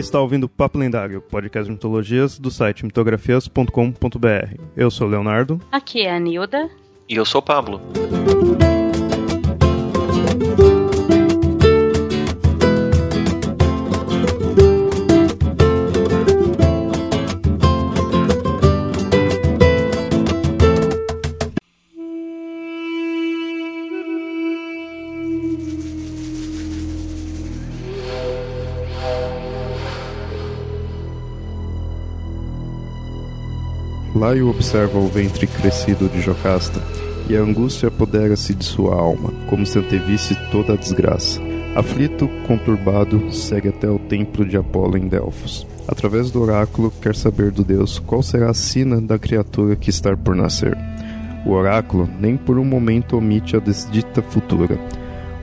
está ouvindo Papo Lendário, podcast de mitologias do site mitografias.com.br. Eu sou o Leonardo. Aqui é a Nilda. E eu sou o Pablo. Laio observa o ventre crescido de Jocasta, e a angústia apodera-se de sua alma, como se antevisse toda a desgraça. Aflito, conturbado, segue até o templo de Apolo em Delfos. Através do oráculo, quer saber do deus qual será a sina da criatura que está por nascer. O oráculo nem por um momento omite a desdita futura.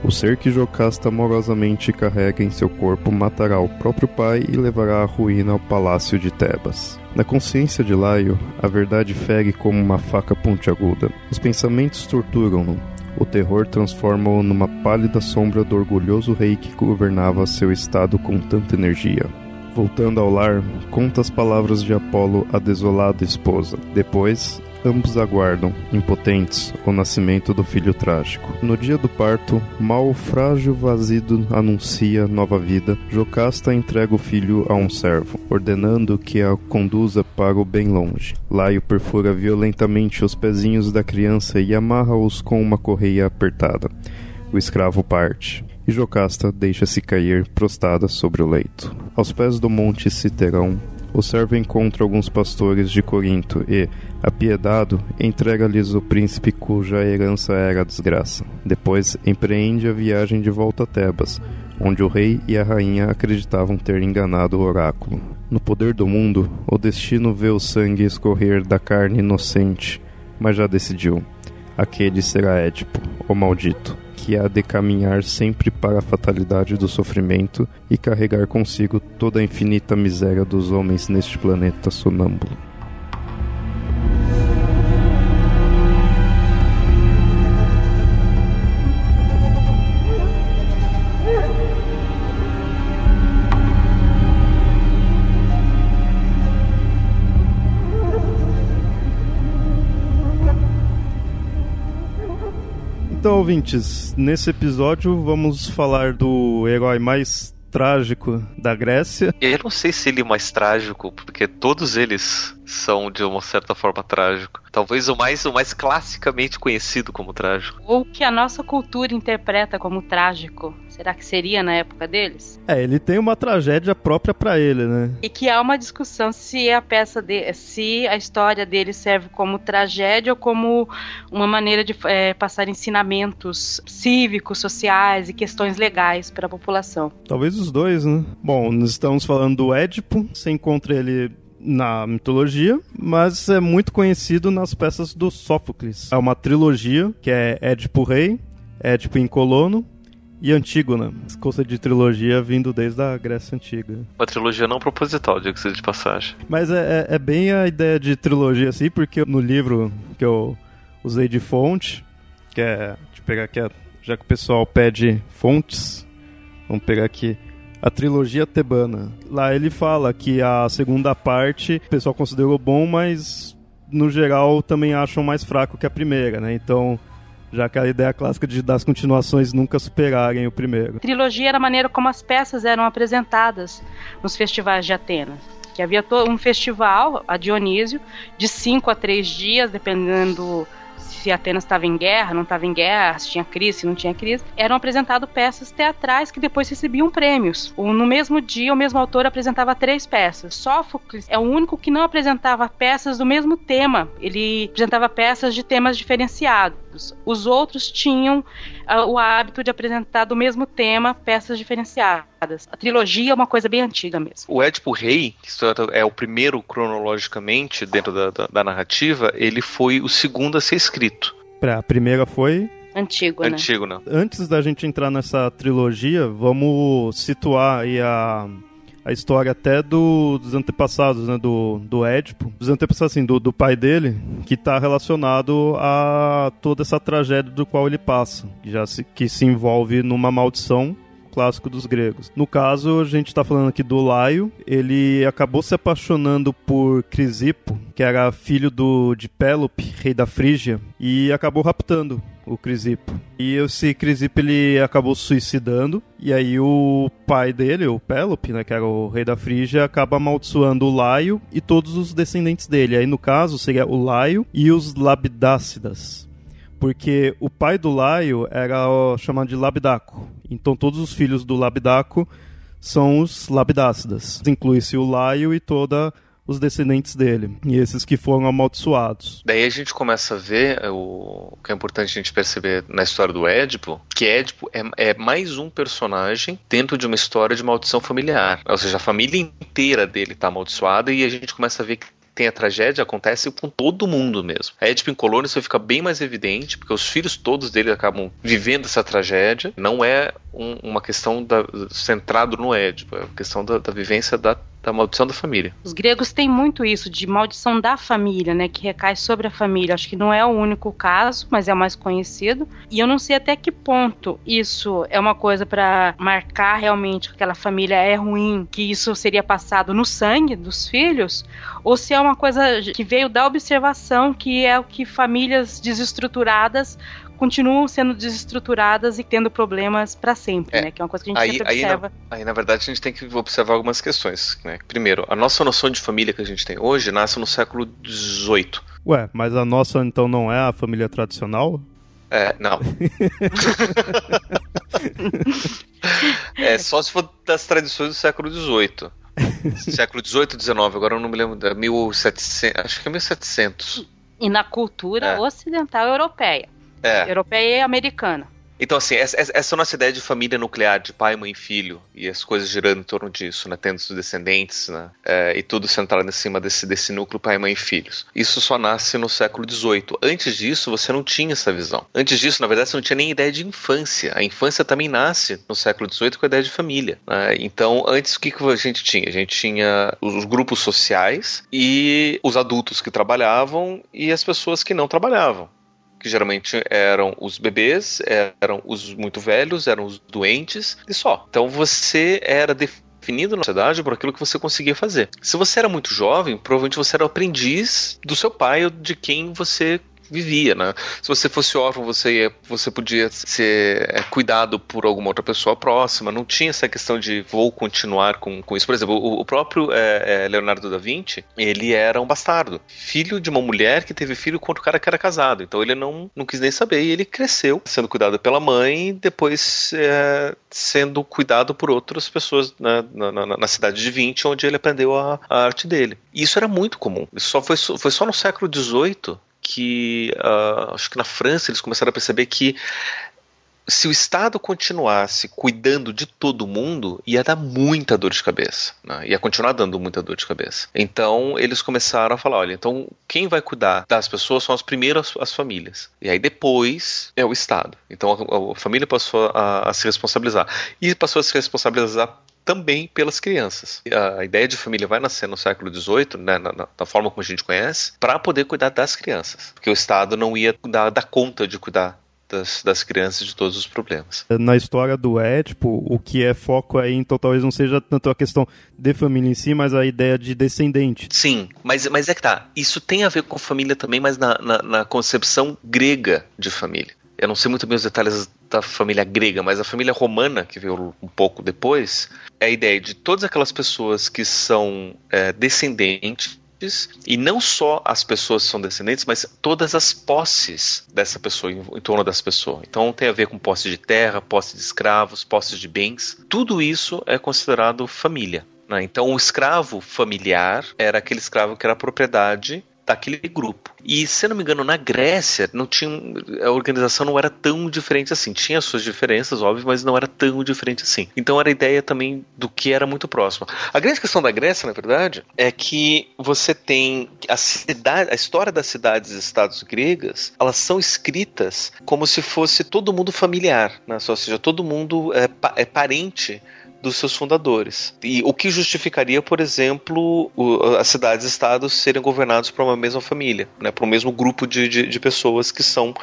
O ser que Jocasta amorosamente carrega em seu corpo matará o próprio pai e levará a ruína ao palácio de Tebas. Na consciência de Laio, a verdade fere como uma faca pontiaguda. Os pensamentos torturam-no. O terror transforma-o numa pálida sombra do orgulhoso rei que governava seu estado com tanta energia. Voltando ao lar, conta as palavras de Apolo à desolada esposa. Depois, ambos aguardam, impotentes, o nascimento do filho trágico. No dia do parto, mal o frágil vazido anuncia nova vida, Jocasta entrega o filho a um servo, ordenando que a conduza para o bem longe. Laio perfura violentamente os pezinhos da criança e amarra-os com uma correia apertada. O escravo parte e Jocasta deixa-se cair prostrada sobre o leito. Aos pés do monte Citerão, o servo encontra alguns pastores de Corinto e, apiedado, entrega-lhes o príncipe cuja herança era a desgraça. Depois empreende a viagem de volta a Tebas, onde o rei e a rainha acreditavam ter enganado o oráculo. No poder do mundo, o destino vê o sangue escorrer da carne inocente, mas já decidiu. Aquele será Édipo, o maldito que há de caminhar sempre para a fatalidade do sofrimento e carregar consigo toda a infinita miséria dos homens neste planeta sonâmbulo. Ouvintes, nesse episódio vamos falar do herói mais trágico da Grécia. Eu não sei se ele é mais trágico, porque todos eles são de uma certa forma trágico. Talvez o mais o mais classicamente conhecido como trágico. Ou que a nossa cultura interpreta como trágico. Será que seria na época deles? É, ele tem uma tragédia própria para ele, né? E que há uma discussão se a peça de, se a história dele serve como tragédia ou como uma maneira de é, passar ensinamentos cívicos, sociais e questões legais para a população. Talvez os dois, né? Bom, nós estamos falando do Édipo. Você encontra ele na mitologia, mas é muito conhecido nas peças do Sófocles. É uma trilogia que é Édipo Rei, Édipo em Colono e Antígona. Conceito de trilogia vindo desde a Grécia Antiga. Uma trilogia não proposital, diga seja de passagem. Mas é, é, é, bem a ideia de trilogia assim, porque no livro que eu usei de fonte, que é. Deixa eu pegar aqui, já que o pessoal pede fontes, vamos pegar aqui a trilogia tebana. Lá ele fala que a segunda parte o pessoal considerou bom, mas no geral também acham mais fraco que a primeira, né? Então, já aquela ideia clássica de das continuações nunca superarem o primeiro. Trilogia era a maneira como as peças eram apresentadas nos festivais de Atenas. Que havia um festival, a Dionísio, de cinco a três dias, dependendo se Atenas estava em guerra, não estava em guerra, se tinha crise, se não tinha crise, eram apresentadas peças teatrais que depois recebiam prêmios. No mesmo dia, o mesmo autor apresentava três peças. Sófocles é o único que não apresentava peças do mesmo tema, ele apresentava peças de temas diferenciados. Os outros tinham uh, o hábito de apresentar do mesmo tema peças diferenciadas. A trilogia é uma coisa bem antiga mesmo. O Édipo Rei, que é o primeiro cronologicamente dentro da, da, da narrativa, ele foi o segundo a ser escrito. A primeira foi Antigo, né? Antigo, né? Antes da gente entrar nessa trilogia, vamos situar aí a, a história até do, dos antepassados, né? Do, do Édipo. Dos antepassados, assim, do, do pai dele, que está relacionado a toda essa tragédia do qual ele passa. Que, já se, que se envolve numa maldição clássico dos gregos. No caso, a gente está falando aqui do Laio, ele acabou se apaixonando por Crisipo, que era filho do, de Pélope, rei da Frígia, e acabou raptando o Crisipo. E esse Crisipo ele acabou suicidando, e aí o pai dele, o Pélope, né, que era o rei da Frígia, acaba amaldiçoando o Laio e todos os descendentes dele. Aí no caso seria o Laio e os Labidácidas porque o pai do Laio era ó, chamado de Labdaco. Então todos os filhos do Labdaco são os Labdácidas. Inclui-se o Laio e toda os descendentes dele, e esses que foram amaldiçoados. Daí a gente começa a ver é, o, o que é importante a gente perceber na história do Édipo, que Édipo é, é mais um personagem dentro de uma história de maldição familiar. Ou seja, a família inteira dele está amaldiçoada e a gente começa a ver que tem a tragédia acontece com todo mundo mesmo. A Édipo em Colônia isso fica bem mais evidente, porque os filhos todos dele acabam vivendo essa tragédia. Não é um, uma questão da, centrado no Édipo, é uma questão da, da vivência da da maldição da família. Os gregos têm muito isso de maldição da família, né, que recai sobre a família. Acho que não é o único caso, mas é o mais conhecido. E eu não sei até que ponto isso é uma coisa para marcar realmente que aquela família é ruim, que isso seria passado no sangue dos filhos, ou se é uma coisa que veio da observação, que é o que famílias desestruturadas continuam sendo desestruturadas e tendo problemas para sempre, é. né? Que é uma coisa que a gente aí, sempre observa. Aí na, aí, na verdade, a gente tem que observar algumas questões, né? Primeiro, a nossa noção de família que a gente tem hoje nasce no século XVIII. Ué, mas a nossa, então, não é a família tradicional? É, não. é só se for das tradições do século XVIII. século XVIII, XIX, agora eu não me lembro, da 1700, acho que é 1700. E na cultura é. ocidental europeia. É. Europeia e americana. Então, assim, essa, essa nossa ideia de família nuclear, de pai, mãe e filho, e as coisas girando em torno disso, né? Tendo os descendentes, né? É, e tudo centrado em cima desse, desse núcleo pai, mãe e filhos. Isso só nasce no século XVIII. Antes disso, você não tinha essa visão. Antes disso, na verdade, você não tinha nem ideia de infância. A infância também nasce no século XVIII com a ideia de família. Né? Então, antes, o que, que a gente tinha? A gente tinha os grupos sociais e os adultos que trabalhavam e as pessoas que não trabalhavam que geralmente eram os bebês, eram os muito velhos, eram os doentes e só. Então você era definido na sociedade por aquilo que você conseguia fazer. Se você era muito jovem, provavelmente você era o aprendiz do seu pai ou de quem você vivia, né? Se você fosse órfão, você, você podia ser é, cuidado por alguma outra pessoa próxima, não tinha essa questão de vou continuar com, com isso. Por exemplo, o, o próprio é, é, Leonardo da Vinci, ele era um bastardo, filho de uma mulher que teve filho com outro cara que era casado, então ele não, não quis nem saber e ele cresceu sendo cuidado pela mãe depois é, sendo cuidado por outras pessoas né, na, na, na, cidade de Vinci, onde ele aprendeu a, a arte dele. E isso era muito comum. Isso só foi, foi só no século XVIII que uh, acho que na França eles começaram a perceber que se o Estado continuasse cuidando de todo mundo, ia dar muita dor de cabeça. Né? Ia continuar dando muita dor de cabeça. Então, eles começaram a falar: olha, então quem vai cuidar das pessoas são as primeiras as famílias. E aí depois é o Estado. Então, a, a família passou a, a se responsabilizar. E passou a se responsabilizar também pelas crianças. A ideia de família vai nascer no século XVIII, né, na, na, forma como a gente conhece, para poder cuidar das crianças, porque o Estado não ia dar, dar conta de cuidar das, das, crianças de todos os problemas. Na história do Édipo, o que é foco aí, então talvez não seja tanto a questão de família em si, mas a ideia de descendente. Sim, mas, mas é que tá. Isso tem a ver com família também, mas na, na, na concepção grega de família eu não sei muito bem os detalhes da família grega, mas a família romana, que veio um pouco depois, é a ideia de todas aquelas pessoas que são é, descendentes e não só as pessoas que são descendentes, mas todas as posses dessa pessoa, em, em torno dessa pessoa. Então tem a ver com posse de terra, posse de escravos, posse de bens. Tudo isso é considerado família. Né? Então o escravo familiar era aquele escravo que era propriedade daquele grupo. E, se não me engano, na Grécia não tinha a organização não era tão diferente assim. Tinha suas diferenças, óbvio, mas não era tão diferente assim. Então era a ideia também do que era muito próximo. A grande questão da Grécia, na verdade, é que você tem a cidade, a história das cidades e estados gregas, elas são escritas como se fosse todo mundo familiar, né? ou seja, todo mundo é, é parente dos seus fundadores. E o que justificaria, por exemplo, o, as cidades-estados serem governados por uma mesma família, né, por um mesmo grupo de, de, de pessoas que são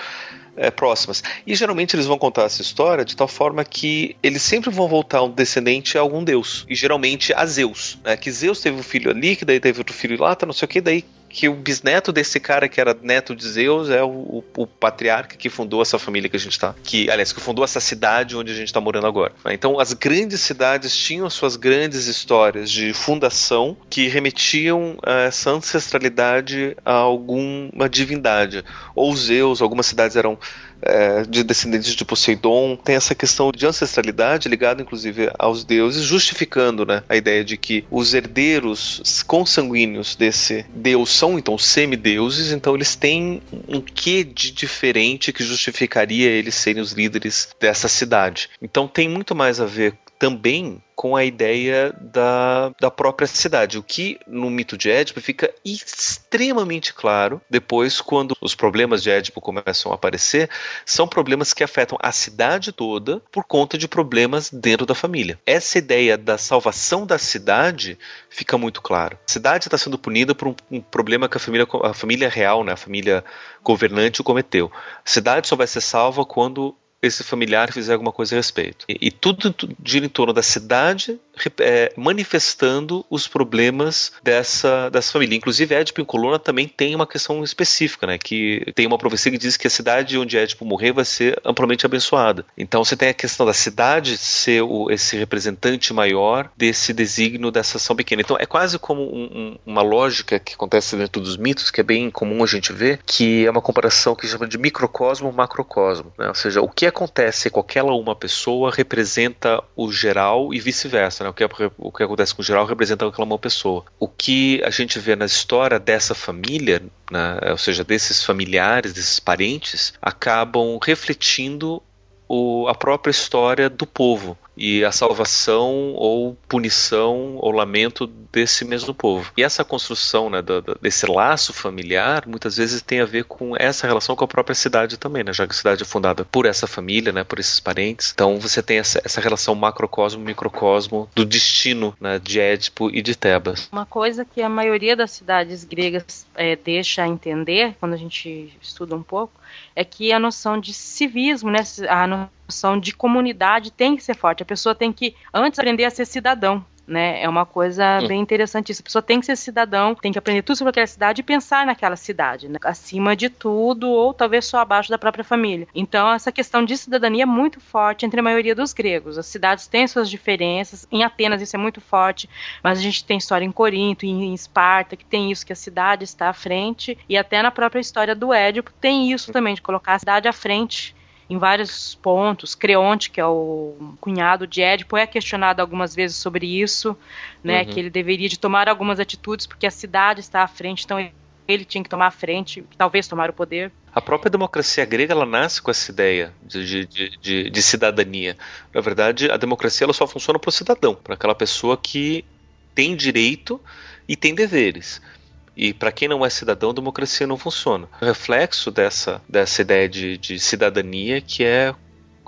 é, próximas. E geralmente eles vão contar essa história de tal forma que eles sempre vão voltar um descendente a algum deus. E geralmente a Zeus. Né? Que Zeus teve um filho ali, que daí teve outro filho lá, tá não sei o que, daí que o bisneto desse cara que era neto de Zeus é o, o, o patriarca que fundou essa família que a gente está. Que, aliás, que fundou essa cidade onde a gente está morando agora. Então, as grandes cidades tinham suas grandes histórias de fundação que remetiam a essa ancestralidade a alguma divindade. Ou Zeus, algumas cidades eram é, de descendentes de Poseidon, tem essa questão de ancestralidade ligada inclusive aos deuses, justificando né, a ideia de que os herdeiros consanguíneos desse deus são então semideuses, então eles têm um quê de diferente que justificaria eles serem os líderes dessa cidade. Então tem muito mais a ver também com a ideia da, da própria cidade, o que no mito de Édipo fica extremamente claro depois quando os problemas de Édipo começam a aparecer, são problemas que afetam a cidade toda por conta de problemas dentro da família. Essa ideia da salvação da cidade fica muito claro. A cidade está sendo punida por um, um, problema que a família, a família real, né, a família governante cometeu. A cidade só vai ser salva quando esse familiar fizer alguma coisa a respeito. E, e tudo gira em torno da cidade é, manifestando os problemas dessa, dessa família. Inclusive, Édipo em Coluna também tem uma questão específica, né? Que tem uma profecia que diz que a cidade onde Édipo morrer vai ser amplamente abençoada. Então você tem a questão da cidade ser o, esse representante maior desse desígnio dessa ação pequena. Então é quase como um, um, uma lógica que acontece dentro dos mitos, que é bem comum a gente ver, que é uma comparação que chama de microcosmo-macrocosmo. Né? Ou seja, o que acontece com aquela uma pessoa representa o geral e vice-versa. Né? O, que, o que acontece com o geral representa aquela uma pessoa. O que a gente vê na história dessa família, né? ou seja, desses familiares, desses parentes, acabam refletindo o, a própria história do povo e a salvação ou punição ou lamento desse mesmo povo. E essa construção né, do, do, desse laço familiar muitas vezes tem a ver com essa relação com a própria cidade também, né, já que a cidade é fundada por essa família, né, por esses parentes. Então você tem essa, essa relação macrocosmo-microcosmo do destino né, de Édipo e de Tebas. Uma coisa que a maioria das cidades gregas é, deixa entender, quando a gente estuda um pouco, é que a noção de civismo, né, a noção de comunidade tem que ser forte. A pessoa tem que antes aprender a ser cidadão né? É uma coisa bem interessante isso. A pessoa tem que ser cidadão, tem que aprender tudo sobre aquela cidade e pensar naquela cidade, né? acima de tudo, ou talvez só abaixo da própria família. Então, essa questão de cidadania é muito forte entre a maioria dos gregos. As cidades têm suas diferenças, em Atenas isso é muito forte, mas a gente tem história em Corinto, em Esparta, que tem isso, que a cidade está à frente, e até na própria história do Édipo tem isso também, de colocar a cidade à frente em vários pontos. Creonte, que é o cunhado de Édipo, é questionado algumas vezes sobre isso, né, uhum. que ele deveria de tomar algumas atitudes porque a cidade está à frente, então ele tinha que tomar a frente, talvez tomar o poder. A própria democracia grega ela nasce com essa ideia de, de, de, de cidadania. Na verdade, a democracia ela só funciona para o cidadão, para aquela pessoa que tem direito e tem deveres. E para quem não é cidadão, a democracia não funciona. O reflexo dessa, dessa ideia de, de cidadania que é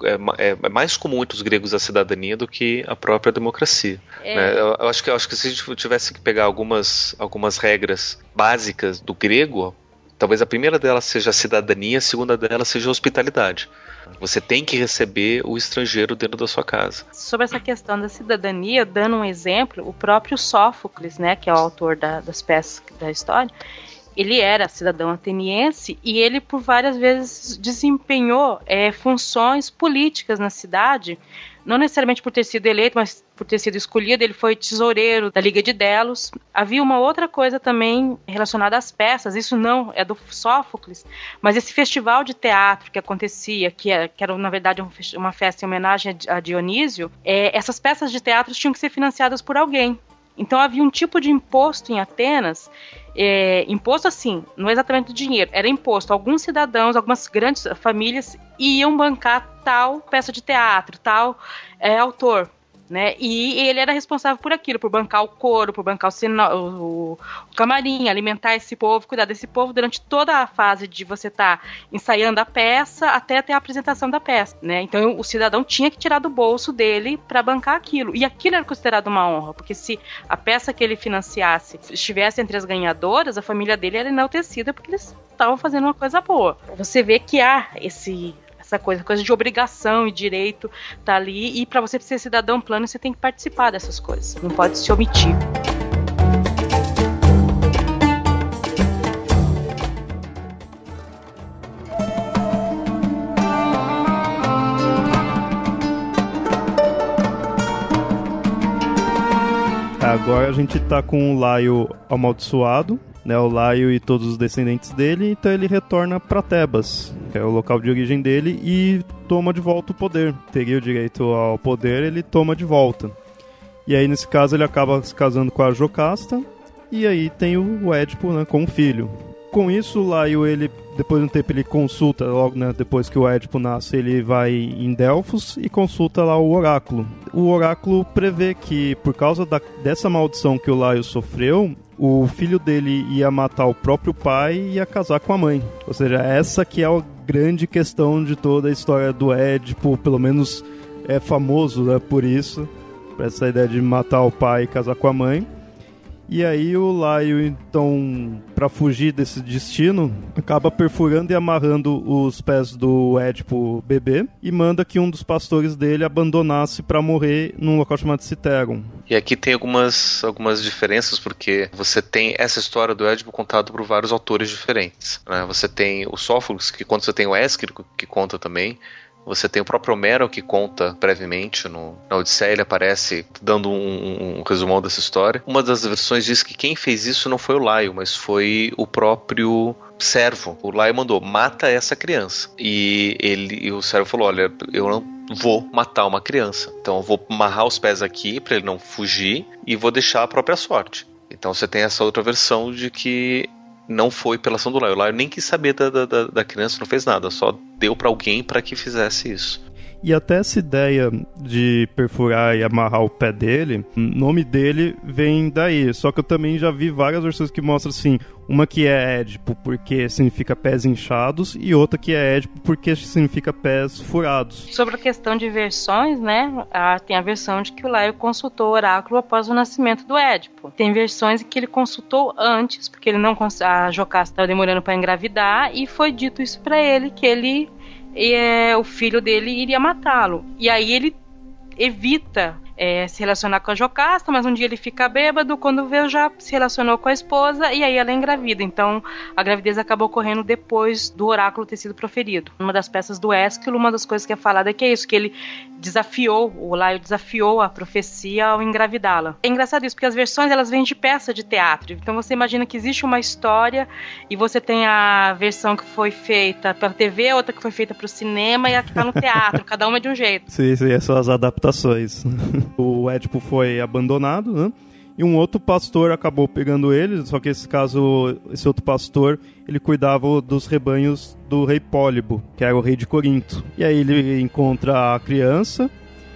é, é, mais comum entre os gregos a cidadania do que a própria democracia. É. Né? Eu, eu, acho que, eu acho que se a gente tivesse que pegar algumas, algumas regras básicas do grego, talvez a primeira delas seja a cidadania, a segunda delas seja a hospitalidade. Você tem que receber o estrangeiro dentro da sua casa. Sobre essa questão da cidadania, dando um exemplo, o próprio Sófocles, né, que é o autor da, das peças da história, ele era cidadão ateniense e ele por várias vezes desempenhou é, funções políticas na cidade não necessariamente por ter sido eleito, mas por ter sido escolhido, ele foi tesoureiro da Liga de Delos. Havia uma outra coisa também relacionada às peças, isso não é do Sófocles, mas esse festival de teatro que acontecia, que era, que era na verdade uma festa em homenagem a Dionísio, é, essas peças de teatro tinham que ser financiadas por alguém. Então havia um tipo de imposto em Atenas, é, imposto assim, não é exatamente dinheiro, era imposto. Alguns cidadãos, algumas grandes famílias iam bancar tal peça de teatro, tal é, autor. Né? E ele era responsável por aquilo, por bancar o couro, por bancar o, sino, o, o, camarim, alimentar esse povo, cuidar desse povo durante toda a fase de você estar tá ensaiando a peça até ter a apresentação da peça, né? Então o cidadão tinha que tirar do bolso dele para bancar aquilo. E aquilo era considerado uma honra, porque se a peça que ele financiasse estivesse entre as ganhadoras, a família dele era enaltecida porque eles estavam fazendo uma coisa boa. Você vê que há esse essa coisa, coisa de obrigação e direito tá ali. E para você ser cidadão plano, você tem que participar dessas coisas. Não pode se omitir. Agora a gente tá com o Laio amaldiçoado, né, o Laio e todos os descendentes dele, então ele retorna para Tebas, é o local de origem dele, e toma de volta o poder. Teria o direito ao poder, ele toma de volta. E aí, nesse caso, ele acaba se casando com a Jocasta, e aí tem o Édipo né, com o filho. Com isso, Laio, ele, depois de um tempo, ele consulta, logo né, depois que o Édipo nasce, ele vai em Delfos e consulta lá o oráculo. O oráculo prevê que, por causa da, dessa maldição que o Laio sofreu, o filho dele ia matar o próprio pai e ia casar com a mãe. Ou seja, essa que é a grande questão de toda a história do Édipo, pelo menos é famoso né, por isso, por essa ideia de matar o pai e casar com a mãe. E aí o Laio, então, para fugir desse destino, acaba perfurando e amarrando os pés do Édipo bebê e manda que um dos pastores dele abandonasse para morrer num local chamado Citeron. E aqui tem algumas, algumas diferenças, porque você tem essa história do Édipo contada por vários autores diferentes. Né? Você tem o Sófocles, que conta, você tem o Ésquilo, que conta também, você tem o próprio Homero que conta brevemente no, na Odisseia, ele aparece dando um, um, resumão dessa história. Uma das versões diz que quem fez isso não foi o Laio, mas foi o próprio servo. O Laio mandou, mata essa criança. E ele e o servo falou, olha, eu não vou matar uma criança. Então eu vou amarrar os pés aqui para ele não fugir e vou deixar a própria sorte. Então você tem essa outra versão de que não foi pela ação do Laio. O Laio nem quis saber da, da, da criança, não fez nada, só deu para alguém para que fizesse isso. E até essa ideia de perfurar e amarrar o pé dele, o nome dele vem daí. Só que eu também já vi várias versões que mostram assim: uma que é Édipo porque significa pés inchados, e outra que é Édipo porque significa pés furados. Sobre a questão de versões, né? tem a versão de que o Laio consultou o oráculo após o nascimento do Édipo. Tem versões em que ele consultou antes, porque ele não a Jocasta estava demorando para engravidar, e foi dito isso para ele que ele e é, o filho dele iria matá-lo. E aí ele evita é, se relacionar com a Jocasta, mas um dia ele fica bêbado, quando vê já se relacionou com a esposa e aí ela é engravida. Então a gravidez acaba ocorrendo depois do oráculo ter sido proferido. Uma das peças do Ésquilo, uma das coisas que é falada é que é isso, que ele desafiou, o Laio desafiou a profecia ao engravidá-la. É engraçado isso, porque as versões elas vêm de peça de teatro. Então você imagina que existe uma história e você tem a versão que foi feita pela TV, outra que foi feita para o cinema e a que está no teatro. cada uma é de um jeito. Sim, sim, são as adaptações. o Édipo foi abandonado, né? E um outro pastor acabou pegando ele, só que esse caso, esse outro pastor, ele cuidava dos rebanhos do rei Pólibo, que era o rei de Corinto. E aí ele encontra a criança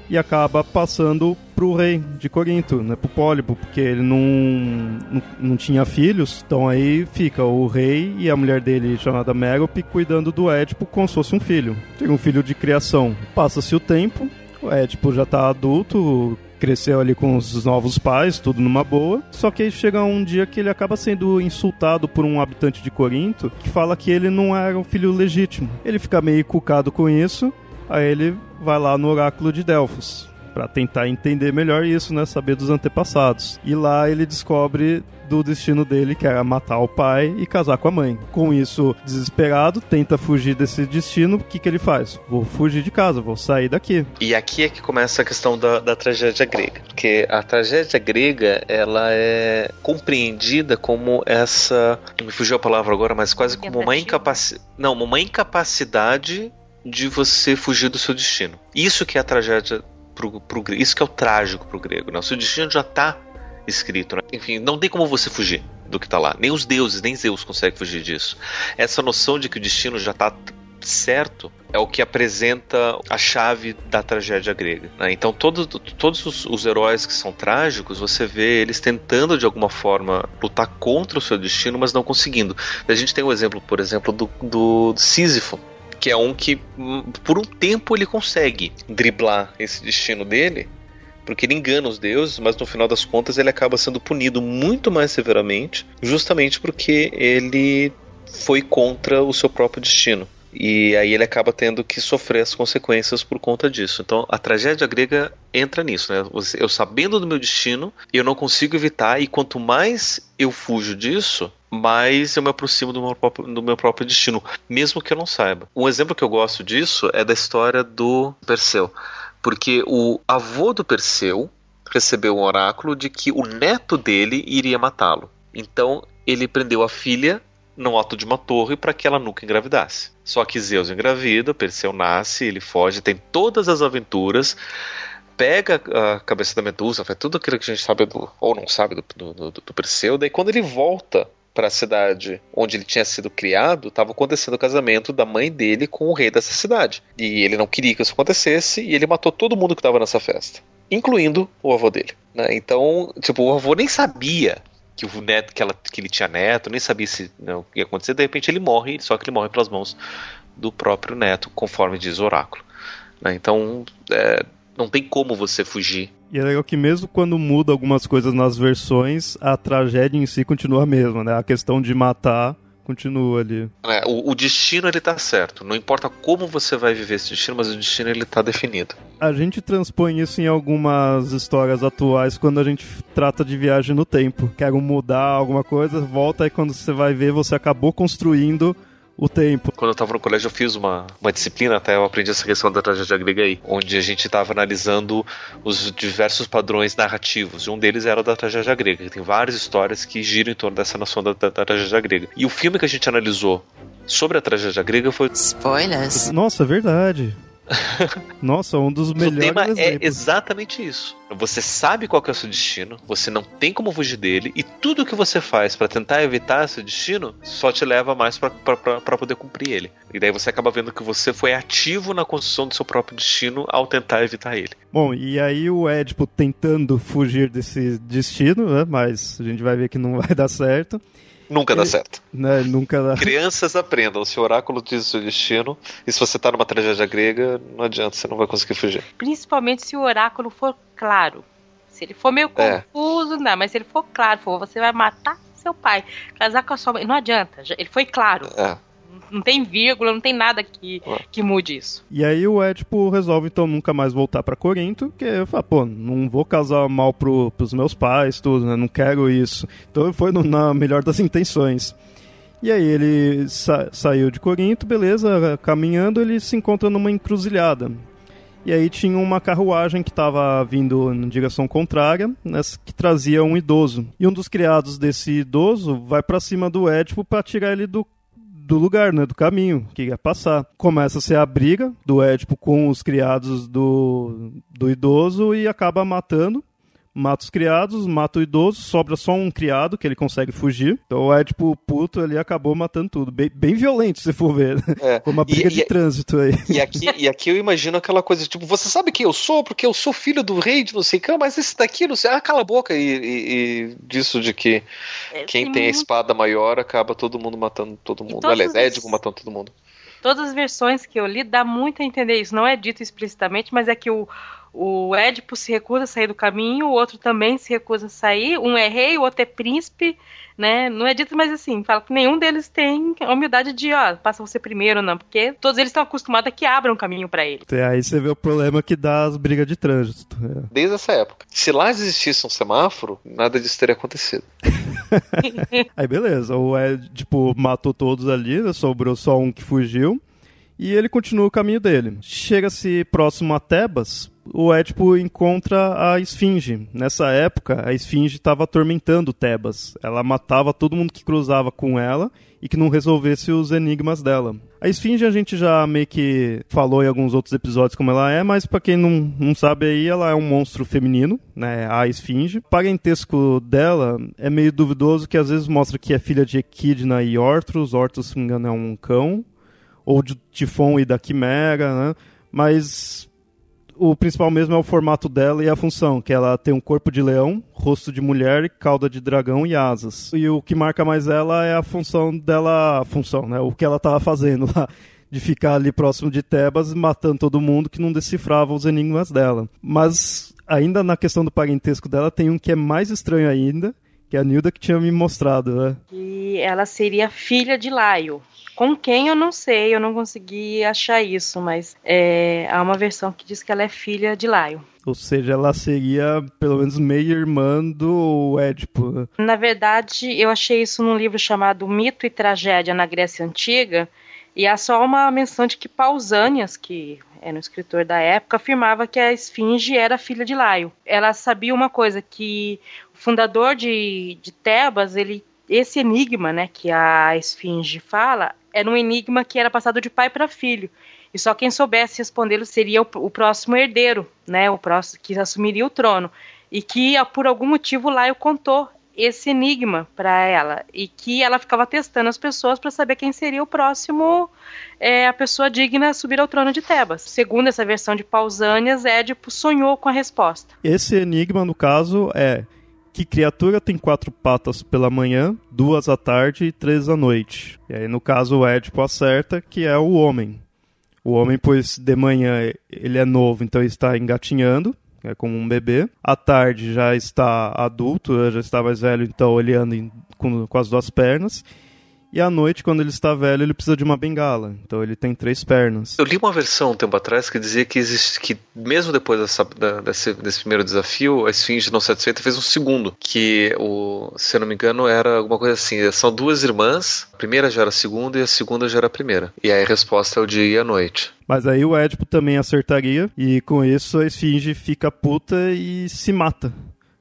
e acaba passando pro rei de Corinto, né, pro Pólibo, porque ele não, não, não, tinha filhos, então aí fica o rei e a mulher dele, chamada Merope, cuidando do Édipo como se fosse um filho. Tem um filho de criação. Passa-se o tempo, o Édipo já tá adulto, cresceu ali com os novos pais, tudo numa boa. Só que aí chega um dia que ele acaba sendo insultado por um habitante de Corinto que fala que ele não era um filho legítimo. Ele fica meio cucado com isso, aí ele vai lá no oráculo de Delfos para tentar entender melhor isso, né, saber dos antepassados. E lá ele descobre do destino dele, que era matar o pai e casar com a mãe. Com isso, desesperado, tenta fugir desse destino. O que, que ele faz? Vou fugir de casa, vou sair daqui. E aqui é que começa a questão da, da tragédia grega. Porque a tragédia grega, ela é compreendida como essa. Me fugiu a palavra agora, mas quase como uma incapacidade. Não, uma incapacidade de você fugir do seu destino. Isso que é a tragédia pro, pro isso que é o trágico pro grego. Né? O seu destino já está escrito. Né? Enfim, não tem como você fugir do que está lá. Nem os deuses, nem Zeus conseguem fugir disso. Essa noção de que o destino já está certo é o que apresenta a chave da tragédia grega. Né? Então, todo, todos os, os, heróis que são trágicos, você vê eles tentando de alguma forma lutar contra o seu destino, mas não conseguindo. A gente tem o um exemplo, por exemplo, do, do Sísifo, que é um que hum, por um tempo ele consegue driblar esse destino dele, porque ele engana os deuses, mas no final das contas ele acaba sendo punido muito mais severamente, justamente porque ele foi contra o seu próprio destino. E aí ele acaba tendo que sofrer as consequências por conta disso. Então a tragédia grega entra nisso, né? Eu sabendo do meu destino, eu não consigo evitar, e quanto mais eu fujo disso, mais eu me aproximo do meu, próprio, do meu próprio destino, mesmo que eu não saiba. Um exemplo que eu gosto disso é da história do Perseu, porque o avô do Perseu recebeu um oráculo de que o neto dele iria matá-lo. Então ele prendeu a filha no alto de uma torre para que ela nunca engravidasse. Só que Zeus engravida, Perseu nasce, ele foge, tem todas as aventuras, pega a cabeça da Medusa, faz tudo aquilo que a gente sabe do, ou não sabe do, do, do Perseu, daí quando ele volta para a cidade onde ele tinha sido criado, estava acontecendo o casamento da mãe dele com o rei dessa cidade. E ele não queria que isso acontecesse e ele matou todo mundo que estava nessa festa, incluindo o avô dele. Né? Então, tipo, o avô nem sabia que o neto que, ela, que ele tinha neto, nem sabia se não, ia acontecer. De repente ele morre, só que ele morre pelas mãos do próprio neto, conforme diz o oráculo. Né? Então, é, não tem como você fugir. E é legal que mesmo quando muda algumas coisas nas versões, a tragédia em si continua a mesma, né? A questão de matar continua ali. É, o, o, destino ele tá certo. Não importa como você vai viver esse destino, mas o destino ele tá definido. A gente transpõe isso em algumas histórias atuais quando a gente trata de viagem no tempo. Quero mudar alguma coisa, volta e quando você vai ver, você acabou construindo o tempo. Quando eu estava no colégio, eu fiz uma, uma disciplina, até eu aprendi essa questão da tragédia grega aí, onde a gente estava analisando os diversos padrões narrativos. E um deles era o da tragédia grega, que tem várias histórias que giram em torno dessa noção da, da, da tragédia grega. E o filme que a gente analisou sobre a tragédia grega foi. Spoilers! Nossa, é verdade. Nossa, um dos melhores. O tema é exatamente isso. Você sabe qual é o seu destino, você não tem como fugir dele, e tudo que você faz para tentar evitar esse destino só te leva mais para poder cumprir ele. E daí você acaba vendo que você foi ativo na construção do seu próprio destino ao tentar evitar ele. Bom, e aí o Édipo tentando fugir desse destino, né? Mas a gente vai ver que não vai dar certo. Nunca dá certo. Né, nunca dá. Crianças aprendam. Se o oráculo diz o seu destino, e se você tá numa tragédia grega, não adianta, você não vai conseguir fugir. Principalmente se o oráculo for claro. Se ele for meio é. confuso, não, mas se ele for claro, for, você vai matar seu pai, casar com a sua mãe, não adianta. Ele foi claro. É não tem vírgula, não tem nada que, que mude isso. E aí o Édipo resolve então nunca mais voltar para Corinto, porque fala, pô, não vou casar mal pro, pros meus pais, tudo, né? Não quero isso. Então foi no, na melhor das intenções. E aí ele sa saiu de Corinto, beleza, caminhando, ele se encontra numa encruzilhada. E aí tinha uma carruagem que estava vindo na direção contrária, né, que trazia um idoso. E um dos criados desse idoso vai para cima do Édipo para tirar ele do do lugar, né, do caminho que ia passar. Começa a ser a briga do Édipo com os criados do, do idoso e acaba matando mata os criados, mata o idoso, sobra só um criado que ele consegue fugir. Então é tipo, puto ali acabou matando tudo. Bem, bem violento, se for ver. É. Foi uma briga e, de e, trânsito aí. E aqui, e aqui eu imagino aquela coisa, tipo, você sabe quem eu sou? Porque eu sou filho do rei de não sei quem, mas esse daqui, não sei. Ah, cala a boca. E, e disso de que é, quem tem, tem a espada maior acaba todo mundo matando todo mundo. Aliás, Édipo matando todo mundo. Todas as versões que eu li dá muito a entender isso. Não é dito explicitamente, mas é que o o Édipo se recusa a sair do caminho, o outro também se recusa a sair. Um é rei, o outro é príncipe, né? Não é dito, mas assim, fala que nenhum deles tem a humildade de, ó, passa você primeiro, não, porque todos eles estão acostumados a que abram caminho para ele. É, aí você vê o problema que dá as brigas de trânsito. É. Desde essa época. Se lá existisse um semáforo, nada disso teria acontecido. aí beleza, o Édipo matou todos ali, né? sobrou só um que fugiu. E ele continua o caminho dele. Chega-se próximo a Tebas, o Édipo encontra a Esfinge. Nessa época, a Esfinge estava atormentando Tebas. Ela matava todo mundo que cruzava com ela e que não resolvesse os enigmas dela. A Esfinge a gente já meio que falou em alguns outros episódios como ela é, mas para quem não, não sabe aí, ela é um monstro feminino, né, a Esfinge. O parentesco dela é meio duvidoso, que às vezes mostra que é filha de Equidna e Ortrus. Ortrus, se não me engano, é um cão ou de Tifon e da Quimera, né? Mas o principal mesmo é o formato dela e a função, que ela tem um corpo de leão, rosto de mulher, cauda de dragão e asas. E o que marca mais ela é a função dela, a função, né? O que ela estava fazendo lá de ficar ali próximo de Tebas, matando todo mundo que não decifrava os enigmas dela. Mas ainda na questão do parentesco dela tem um que é mais estranho ainda, que é a Nilda que tinha me mostrado, né? E ela seria filha de Laio. Com quem eu não sei, eu não consegui achar isso, mas é, há uma versão que diz que ela é filha de Laio. Ou seja, ela seria pelo menos meia irmã do Édipo. Né? Na verdade, eu achei isso num livro chamado Mito e Tragédia na Grécia Antiga, e há só uma menção de que Pausanias, que era um escritor da época, afirmava que a Esfinge era filha de Laio. Ela sabia uma coisa, que o fundador de, de Tebas, ele, esse enigma né, que a Esfinge fala, era um enigma que era passado de pai para filho. E só quem soubesse respondê-lo seria o, o, próximo herdeiro, né, o próximo que assumiria o trono. E que, por algum motivo, Laio contou esse enigma para ela e que ela ficava testando as pessoas para saber quem seria o próximo é, a pessoa digna a subir ao trono de Tebas. Segundo essa versão de Pausanias, Édipo sonhou com a resposta. Esse enigma, no caso, é que criatura tem quatro patas pela manhã, duas à tarde e três à noite. E aí, no caso, o Édipo acerta que é o homem. O homem, pois de manhã ele é novo, então está engatinhando, é como um bebê. À tarde já está adulto, já está mais velho, então ele anda com, com as duas pernas. E à noite, quando ele está velho, ele precisa de uma bengala. Então ele tem três pernas. Eu li uma versão um tempo atrás que dizia que existe que mesmo depois dessa, da, desse, desse, primeiro desafio, a Esfinge não satisfeita fez um segundo. Que o, se eu não me engano, era alguma coisa assim. São duas irmãs, a primeira já era a segunda e a segunda já era a primeira. E aí a resposta é o dia e a noite. Mas aí o Édipo também acertaria, e com isso a Esfinge fica puta e se mata.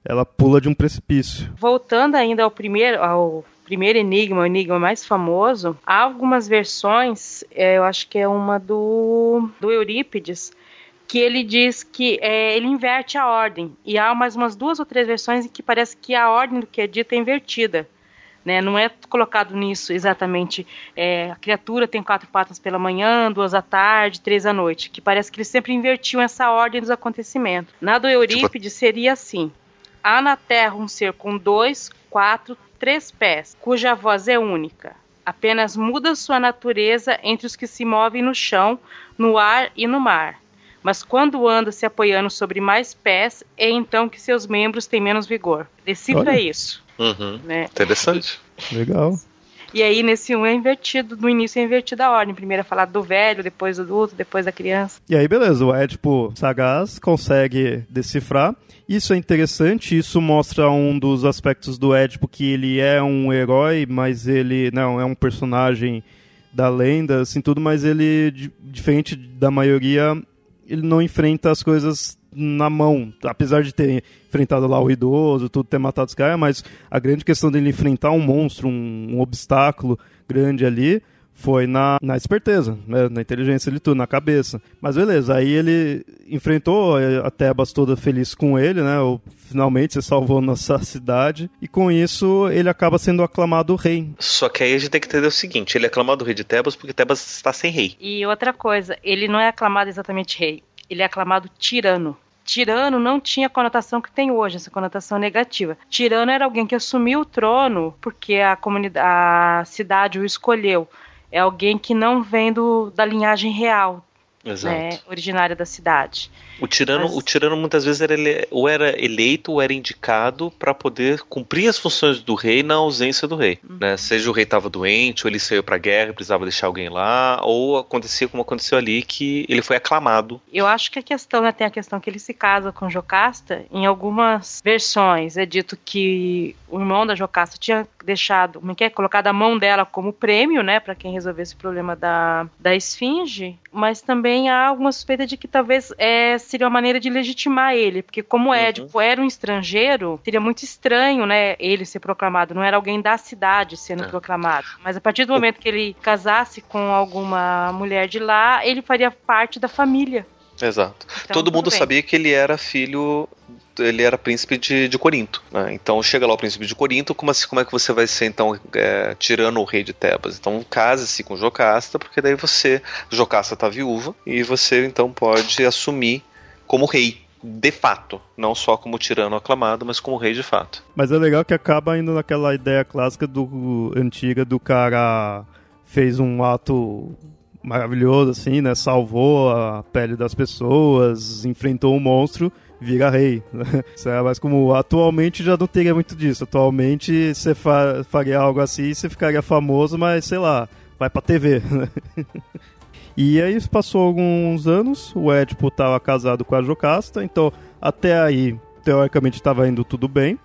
Ela pula de um precipício. Voltando ainda ao primeiro, ao primeiro enigma, o enigma mais famoso, há algumas versões, é, eu acho que é uma do, do Eurípides, que ele diz que é, ele inverte a ordem. E há mais umas duas ou três versões em que parece que a ordem do que é dito é invertida. Né? Não é colocado nisso exatamente. É, a criatura tem quatro patas pela manhã, duas à tarde, três à noite. Que parece que eles sempre invertiam essa ordem dos acontecimentos. Na do Eurípides seria assim: há na Terra um ser com dois, quatro, três pés, cuja voz é única. Apenas muda sua natureza entre os que se movem no chão, no ar e no mar. Mas quando anda se apoiando sobre mais pés, é então que seus membros têm menos vigor. Decifra Olha. isso. Uhum. Né? Interessante. Legal. E aí nesse um é invertido, no início é invertida a ordem. Primeiro é falar do velho, depois do adulto, depois da criança. E aí beleza, o Édipo sagaz consegue decifrar. Isso é interessante, isso mostra um dos aspectos do Édipo que ele é um herói, mas ele não é um personagem da lenda, assim tudo, mas ele diferente da maioria, ele não enfrenta as coisas na mão, apesar de ter enfrentado lá o idoso, tudo ter matado os caras, mas a grande questão dele enfrentar um monstro, um, um obstáculo grande ali, foi na, na esperteza, né? na inteligência de tudo, na cabeça. Mas beleza, aí ele enfrentou eh, a Tebas toda feliz com ele, né? O, finalmente você salvou nossa cidade. E com isso ele acaba sendo aclamado rei. Só que aí a gente tem que entender o seguinte: ele é aclamado rei de Tebas porque Tebas está sem rei. E outra coisa, ele não é aclamado exatamente rei ele é aclamado tirano. Tirano não tinha a conotação que tem hoje, essa conotação negativa. Tirano era alguém que assumiu o trono porque a comunidade, a cidade o escolheu. É alguém que não vem do, da linhagem real, né, originária da cidade. O tirano, Mas... o tirano muitas vezes era ele, ou era eleito ou era indicado para poder cumprir as funções do rei na ausência do rei. Uhum. Né? Seja o rei estava doente, ou ele saiu para guerra e precisava deixar alguém lá, ou acontecia como aconteceu ali, que ele foi aclamado. Eu acho que a questão, né, tem a questão que ele se casa com Jocasta. Em algumas versões é dito que o irmão da Jocasta tinha deixado, como é que é, colocado a mão dela como prêmio, né, para quem resolvesse o problema da, da esfinge, mas também há alguma suspeita de que talvez é, seria uma maneira de legitimar ele, porque como uhum. Édipo era um estrangeiro, seria muito estranho, né, ele ser proclamado, não era alguém da cidade sendo é. proclamado. Mas a partir do momento que ele casasse com alguma mulher de lá, ele faria parte da família. Exato. Então, Todo mundo bem. sabia que ele era filho ele era príncipe de, de Corinto. Né? Então chega lá o príncipe de Corinto, como, assim, como é que você vai ser então é, tirando o rei de Tebas? Então case-se com Jocasta, porque daí você, Jocasta está viúva e você então pode assumir como rei de fato, não só como tirano aclamado, mas como rei de fato. Mas é legal que acaba indo naquela ideia clássica do antiga do cara fez um ato maravilhoso assim, né? Salvou a pele das pessoas, enfrentou um monstro, vira rei. Né? Mas como atualmente já não teria muito disso. Atualmente você fa faria algo assim, você ficaria famoso, mas sei lá, vai pra TV. E aí passou alguns anos, o Édipo estava casado com a Jocasta, então até aí, teoricamente, estava indo tudo bem.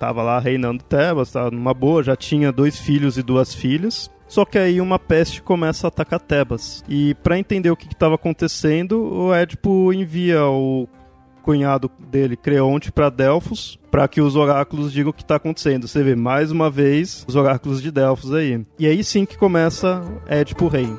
Tava lá reinando Tebas, estava numa boa, já tinha dois filhos e duas filhas. Só que aí uma peste começa a atacar Tebas. E para entender o que estava acontecendo, o Édipo envia o cunhado dele, Creonte, para Delfos, para que os oráculos digam o que está acontecendo. Você vê mais uma vez os oráculos de Delfos aí. E aí sim que começa Édipo Rei.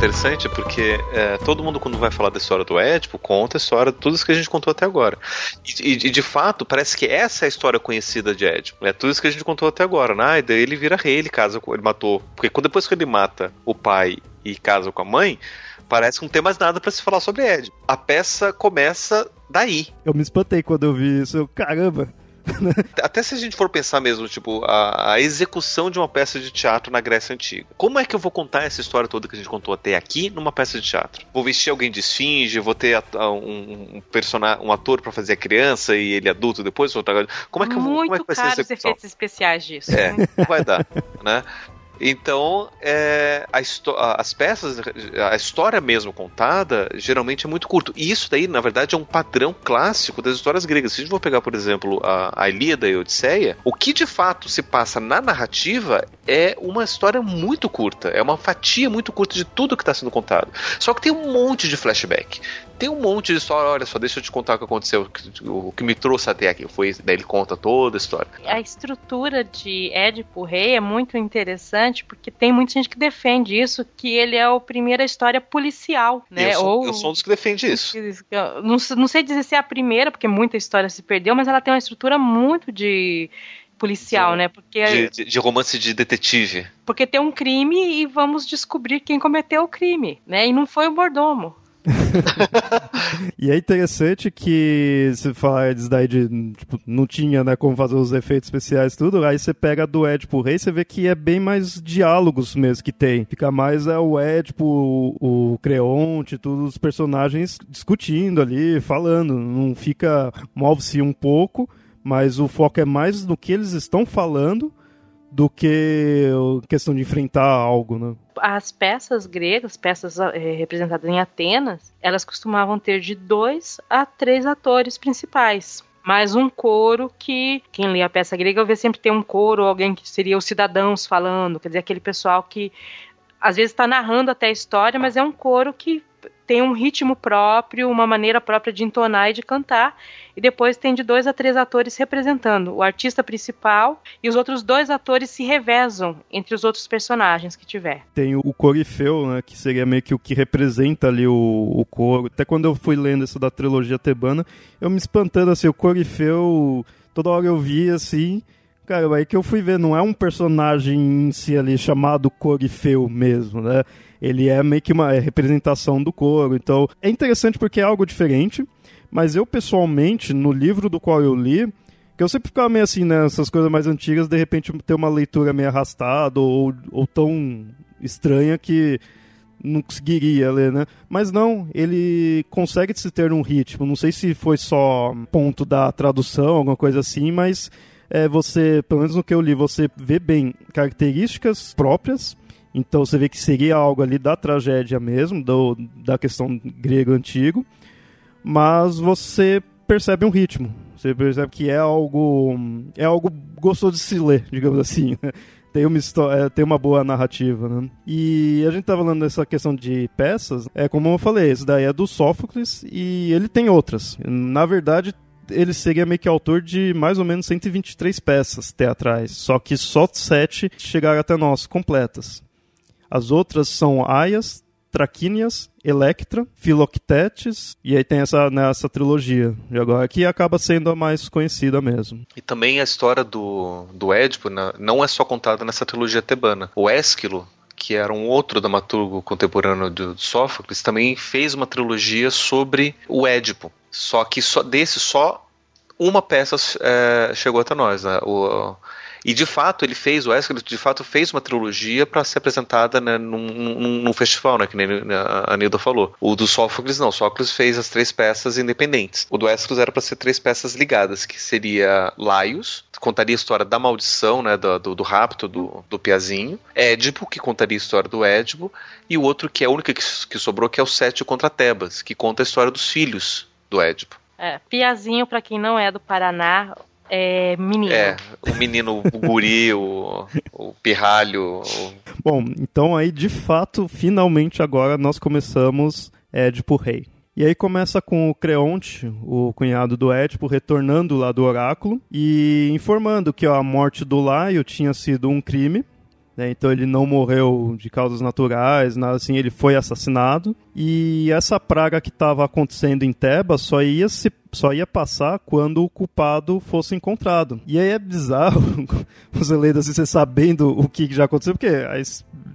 Interessante porque é, todo mundo, quando vai falar da história do Édipo, conta a história de tudo isso que a gente contou até agora. E, e, de fato, parece que essa é a história conhecida de Édipo. É tudo isso que a gente contou até agora. Né? E daí ele vira rei, ele casa. Ele matou. Porque depois que ele mata o pai e casa com a mãe, parece que não tem mais nada para se falar sobre Édipo. A peça começa daí. Eu me espantei quando eu vi isso. Eu, caramba, Até se a gente for pensar mesmo, tipo, a, a, execução de uma peça de teatro na Grécia Antiga. Como é que eu vou contar essa história toda que a gente contou até aqui numa peça de teatro? Vou vestir alguém de esfinge, vou ter um, um, personagem, um ator para fazer a criança e ele adulto depois? Como é que, eu, como é que vai ser os efeitos especiais disso. É, não vai dar, né? Então, é, a as peças, a história mesmo contada, geralmente é muito curto. E isso daí, na verdade, é um padrão clássico das histórias gregas. Se a gente for pegar, por exemplo, a, a Ilíada e a Odisseia, o que de fato se passa na narrativa é uma história muito curta. É uma fatia muito curta de tudo que está sendo contado. Só que tem um monte de flashback tem um monte de história. Olha só, deixa eu te contar o que aconteceu, o que me trouxe até aqui. Foi, daí ele conta toda a história. A estrutura de Édipo Rei é muito interessante porque tem muita gente que defende isso, que ele é a primeira história policial, né? Eu sou, Ou, eu sou um dos que defende isso. Não, não sei dizer se é a primeira, porque muita história se perdeu, mas ela tem uma estrutura muito de policial, de, né? Porque de, de, de, romance de detetive. Porque tem um crime e vamos descobrir quem cometeu o crime, né? E não foi o mordomo. E é interessante que você fala disso daí de tipo, não tinha né, como fazer os efeitos especiais tudo, aí você pega do Édipo Rei, você vê que é bem mais diálogos mesmo que tem. Fica mais é, o Édipo, o, o Creonte, todos os personagens discutindo ali, falando. Não fica. move-se um pouco, mas o foco é mais no que eles estão falando do que questão de enfrentar algo, né? As peças gregas, peças é, representadas em Atenas, elas costumavam ter de dois a três atores principais. Mais um coro que, quem lê a peça grega, vê sempre tem um coro, alguém que seria os cidadãos falando, quer dizer, aquele pessoal que às vezes está narrando até a história, mas é um coro que tem um ritmo próprio, uma maneira própria de entonar e de cantar, e depois tem de dois a três atores representando o artista principal e os outros dois atores se revezam entre os outros personagens que tiver. Tem o corifeu, né, que seria meio que o que representa ali o, o coro. Até quando eu fui lendo isso da trilogia tebana, eu me espantando assim, o corifeu, toda hora eu via assim, cara, aí que eu fui ver, não é um personagem em si ali chamado Corifeu mesmo, né? Ele é meio que uma representação do coro. Então, é interessante porque é algo diferente. Mas eu, pessoalmente, no livro do qual eu li, que eu sempre ficava meio assim, né? Coisas mais antigas, de repente ter uma leitura meio arrastada ou, ou tão estranha que não conseguiria ler, né? Mas não, ele consegue se ter um ritmo. Não sei se foi só ponto da tradução, alguma coisa assim, mas é, você, pelo menos no que eu li, você vê bem características próprias então você vê que seria algo ali da tragédia mesmo, do, da questão grego antigo, mas você percebe um ritmo. Você percebe que é algo. É algo gostoso de se ler, digamos assim. Né? tem uma história, é, tem uma boa narrativa, né? E a gente tá falando dessa questão de peças, é como eu falei, esse daí é do Sófocles e ele tem outras. Na verdade, ele seria meio que autor de mais ou menos 123 peças teatrais, só que só sete chegaram até nós completas. As outras são Aias, Traquínias, Electra, Filoctetes, e aí tem essa, né, essa trilogia. E agora aqui acaba sendo a mais conhecida mesmo. E também a história do, do Édipo né, não é só contada nessa trilogia tebana. O Ésquilo, que era um outro dramaturgo contemporâneo de Sófocles, também fez uma trilogia sobre o Édipo. Só que só desse só uma peça é, chegou até nós. Né? O, e de fato ele fez, o Esquilo de fato fez uma trilogia para ser apresentada né, num, num, num, festival, né, que nem a Nilda falou. O do Sófocles não, o Sófocles fez as três peças independentes. O do Esquilo era para ser três peças ligadas, que seria Laios, contaria a história da maldição, né, do, do, do rapto do, do Piazinho, Édipo, que contaria a história do Édipo, e o outro que é a única que, que sobrou, que é o Sete contra Tebas, que conta a história dos filhos do Édipo. É, Piazinho, para quem não é do Paraná, é, menino. É, o menino, o guri, o, o pirralho. O... Bom, então aí de fato, finalmente agora nós começamos Édipo Rei. E aí começa com o Creonte, o cunhado do Édipo, retornando lá do oráculo e informando que ó, a morte do Laio tinha sido um crime né? Então ele não morreu de causas naturais, nada assim, ele foi assassinado. E essa praga que estava acontecendo em Tebas só ia se só ia passar quando o culpado fosse encontrado. E aí é bizarro você lendo assim, você sabendo o que já aconteceu, porque a,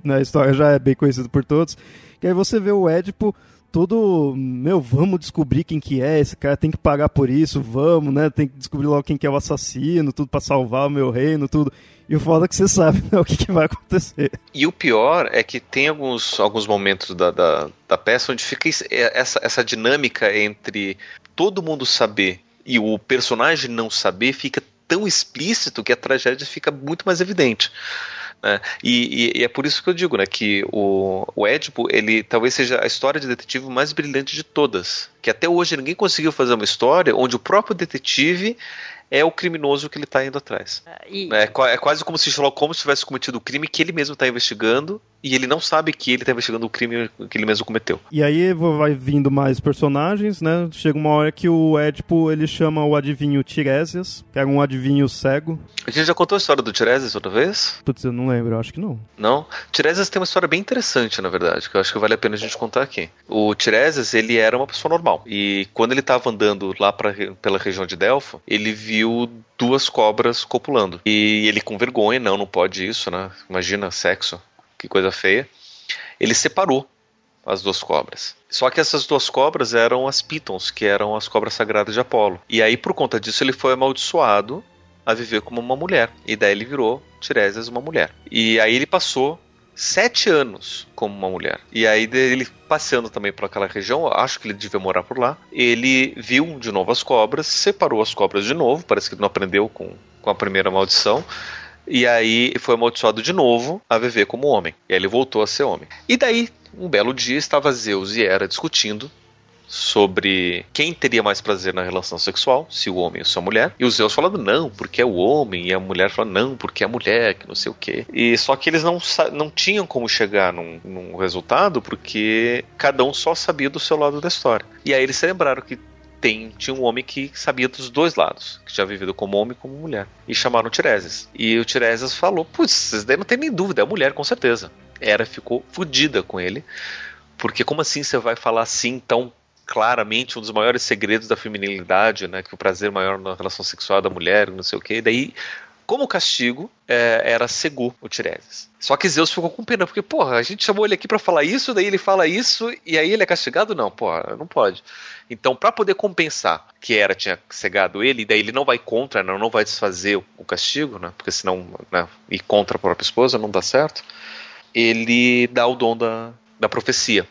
né, a história já é bem conhecida por todos. Que aí você vê o Édipo todo, meu, vamos descobrir quem que é, esse cara tem que pagar por isso, vamos, né? Tem que descobrir logo quem que é o assassino, tudo para salvar o meu reino, tudo. E o foda é que você sabe né, o que, que, vai acontecer. E o pior é que tem alguns, alguns momentos da, da, da peça onde fica é, essa, essa dinâmica entre todo mundo saber e o personagem não saber fica tão explícito que a tragédia fica muito mais evidente. Né? E, e, e, é por isso que eu digo né, que o, o Édipo ele talvez seja a história de detetive mais brilhante de todas. Que até hoje ninguém conseguiu fazer uma história onde o próprio detetive é o criminoso que ele está indo atrás. E... É, é, quase como se Sherlock Holmes tivesse cometido o crime que ele mesmo está investigando e ele não sabe que ele está investigando o crime que ele mesmo cometeu. E aí vai vindo mais personagens, né? Chega uma hora que o Édipo ele chama o adivinho Tiresias, que era um adivinho cego. A gente já contou a história do Tiresias outra vez? Putz, eu não lembro, eu acho que não. Não? Tiresias tem uma história bem interessante, na verdade, que eu acho que vale a pena a gente contar aqui. O Tiresias, ele era uma pessoa normal. E quando ele estava andando lá pra, pela região de Delfo, ele viu duas cobras copulando. E ele com vergonha, não, não pode isso, né? Imagina sexo que coisa feia. Ele separou as duas cobras. Só que essas duas cobras eram as pitons, que eram as cobras sagradas de Apolo. E aí, por conta disso, ele foi amaldiçoado a viver como uma mulher. E daí ele virou Tiresias uma mulher. E aí ele passou sete anos como uma mulher. E aí ele passeando também por aquela região, acho que ele devia morar por lá, ele viu de novo as cobras, separou as cobras de novo, parece que não aprendeu com, com a primeira maldição, e aí foi amaldiçoado de novo a viver como homem. E aí ele voltou a ser homem. E daí, um belo dia, estava Zeus e Hera discutindo sobre quem teria mais prazer na relação sexual, se o homem ou se a mulher. E os Zeus falando não, porque é o homem, e a mulher falando não, porque é a mulher, que não sei o quê. E só que eles não, não tinham como chegar num, num resultado, porque cada um só sabia do seu lado da história. E aí eles se lembraram que tem, tinha um homem que sabia dos dois lados, que já vivido como homem e como mulher. E chamaram Tiresias. E o Tiresias falou: Putz, isso daí não tem nem dúvida, é mulher, com certeza. Era ficou fodida com ele. Porque como assim você vai falar assim tão claramente um dos maiores segredos da feminilidade, né? Que o prazer maior na relação sexual da mulher, não sei o que. Daí como castigo, é, era Segu, o Tiresias. Só que Zeus ficou com pena, porque, porra, a gente chamou ele aqui para falar isso, daí ele fala isso, e aí ele é castigado? Não, porra, não pode. Então, para poder compensar que era tinha cegado ele, e daí ele não vai contra, não, não vai desfazer o, castigo, né? Porque senão, né, ir contra a própria esposa não dá certo. Ele dá o dom da, da profecia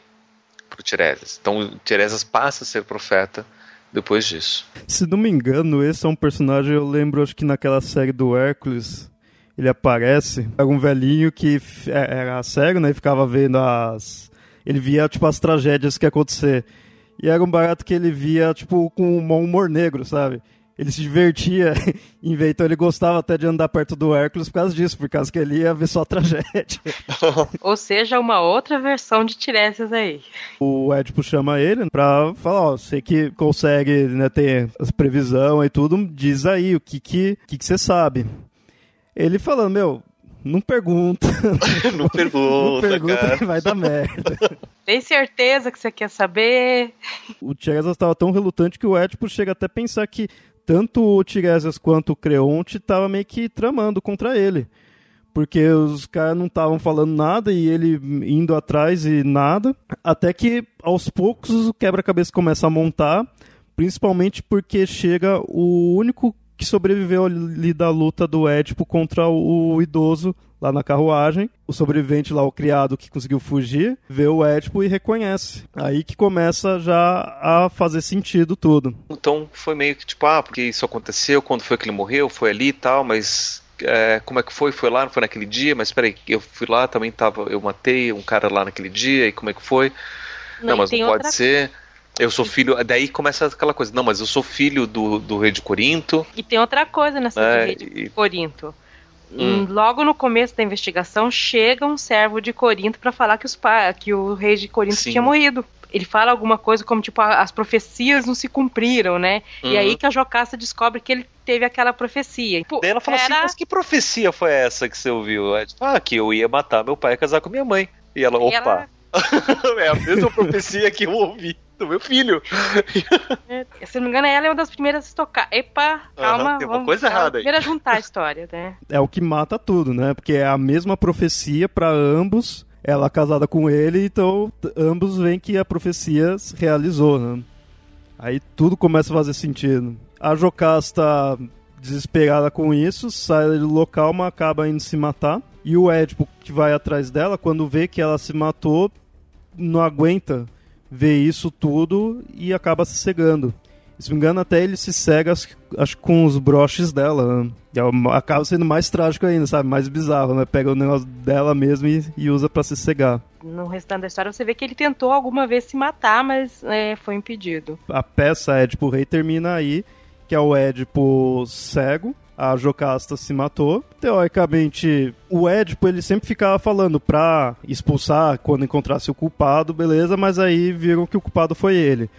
pro Tiresias. Então, Tiresias passa a ser profeta depois disso. Se não me engano, esse é um personagem, eu lembro, acho que naquela série do Hércules, ele aparece, era um velhinho que é, era cego, né, e ficava vendo as... Ele via, tipo, as tragédias que ia acontecer. E era um barato que ele via, tipo, com um humor negro, sabe? Ele se divertia em ver, então ele gostava até de andar perto do Hércules por causa disso, por causa que ele ia ver só a tragédia. Ou seja, uma outra versão de Tiresias aí. O Édipo chama ele pra falar, ó, você que consegue né, ter as previsão e tudo, diz aí o que que, que, que você sabe. Ele falando, meu, não pergunta. não pergunta, não pergunta cara. que vai dar merda. Tem certeza que você quer saber? O Tiresias estava tão relutante que o Édipo chega até a pensar que tanto o Tiresias quanto o Creonte estavam meio que tramando contra ele. Porque os caras não estavam falando nada e ele indo atrás e nada. Até que aos poucos o quebra-cabeça começa a montar. Principalmente porque chega o único que sobreviveu ali da luta do Édipo contra o idoso lá na carruagem. O sobrevivente lá, o criado que conseguiu fugir, vê o Édipo e reconhece. Aí que começa já a fazer sentido tudo. Então foi meio que tipo, ah, porque isso aconteceu, quando foi que ele morreu, foi ali e tal, mas é, como é que foi? Foi lá, não foi naquele dia, mas peraí, eu fui lá, também tava, eu matei um cara lá naquele dia, e como é que foi? Não, não mas não pode outra... ser. Eu sou filho. Daí começa aquela coisa. Não, mas eu sou filho do, do rei de Corinto. E tem outra coisa nessa é, rei de e... Corinto. Hum. Logo no começo da investigação, chega um servo de Corinto para falar que, os que o rei de Corinto Sim. tinha morrido. Ele fala alguma coisa como, tipo, as profecias não se cumpriram, né? Uhum. E aí uhum. que a Jocasta descobre que ele teve aquela profecia. Tipo, Daí ela fala assim, era... assim, mas que profecia foi essa que você ouviu? É, tipo, ah, que eu ia matar meu pai e casar com minha mãe. E ela, opa... Ela... é a mesma profecia que eu ouvi do meu filho. É, se não me engano, ela é uma das primeiras a tocar. Epa, calma. Uhum, tem uma vamos, coisa errada aí. Primeira a juntar a história, né? É o que mata tudo, né? Porque é a mesma profecia para ambos. Ela casada com ele, então ambos veem que a profecia se realizou, né? Aí tudo começa a fazer sentido. A Jocasta, desesperada com isso, sai do local, mas acaba indo se matar. E o Édipo, que vai atrás dela, quando vê que ela se matou, não aguenta vê isso tudo e acaba se cegando. Se me engano, até ele se cega, acho, com os broches dela. Né? É acaba sendo mais trágico ainda, sabe? Mais bizarro, né? Pega o negócio dela mesmo e, e usa para se cegar. No restante da história, você vê que ele tentou alguma vez se matar, mas é, foi impedido. A peça Édipo Rei termina aí, que é o Édipo cego, a Jocasta se matou. Teoricamente, o Édipo ele sempre ficava falando pra expulsar quando encontrasse o culpado, beleza, mas aí viram que o culpado foi ele.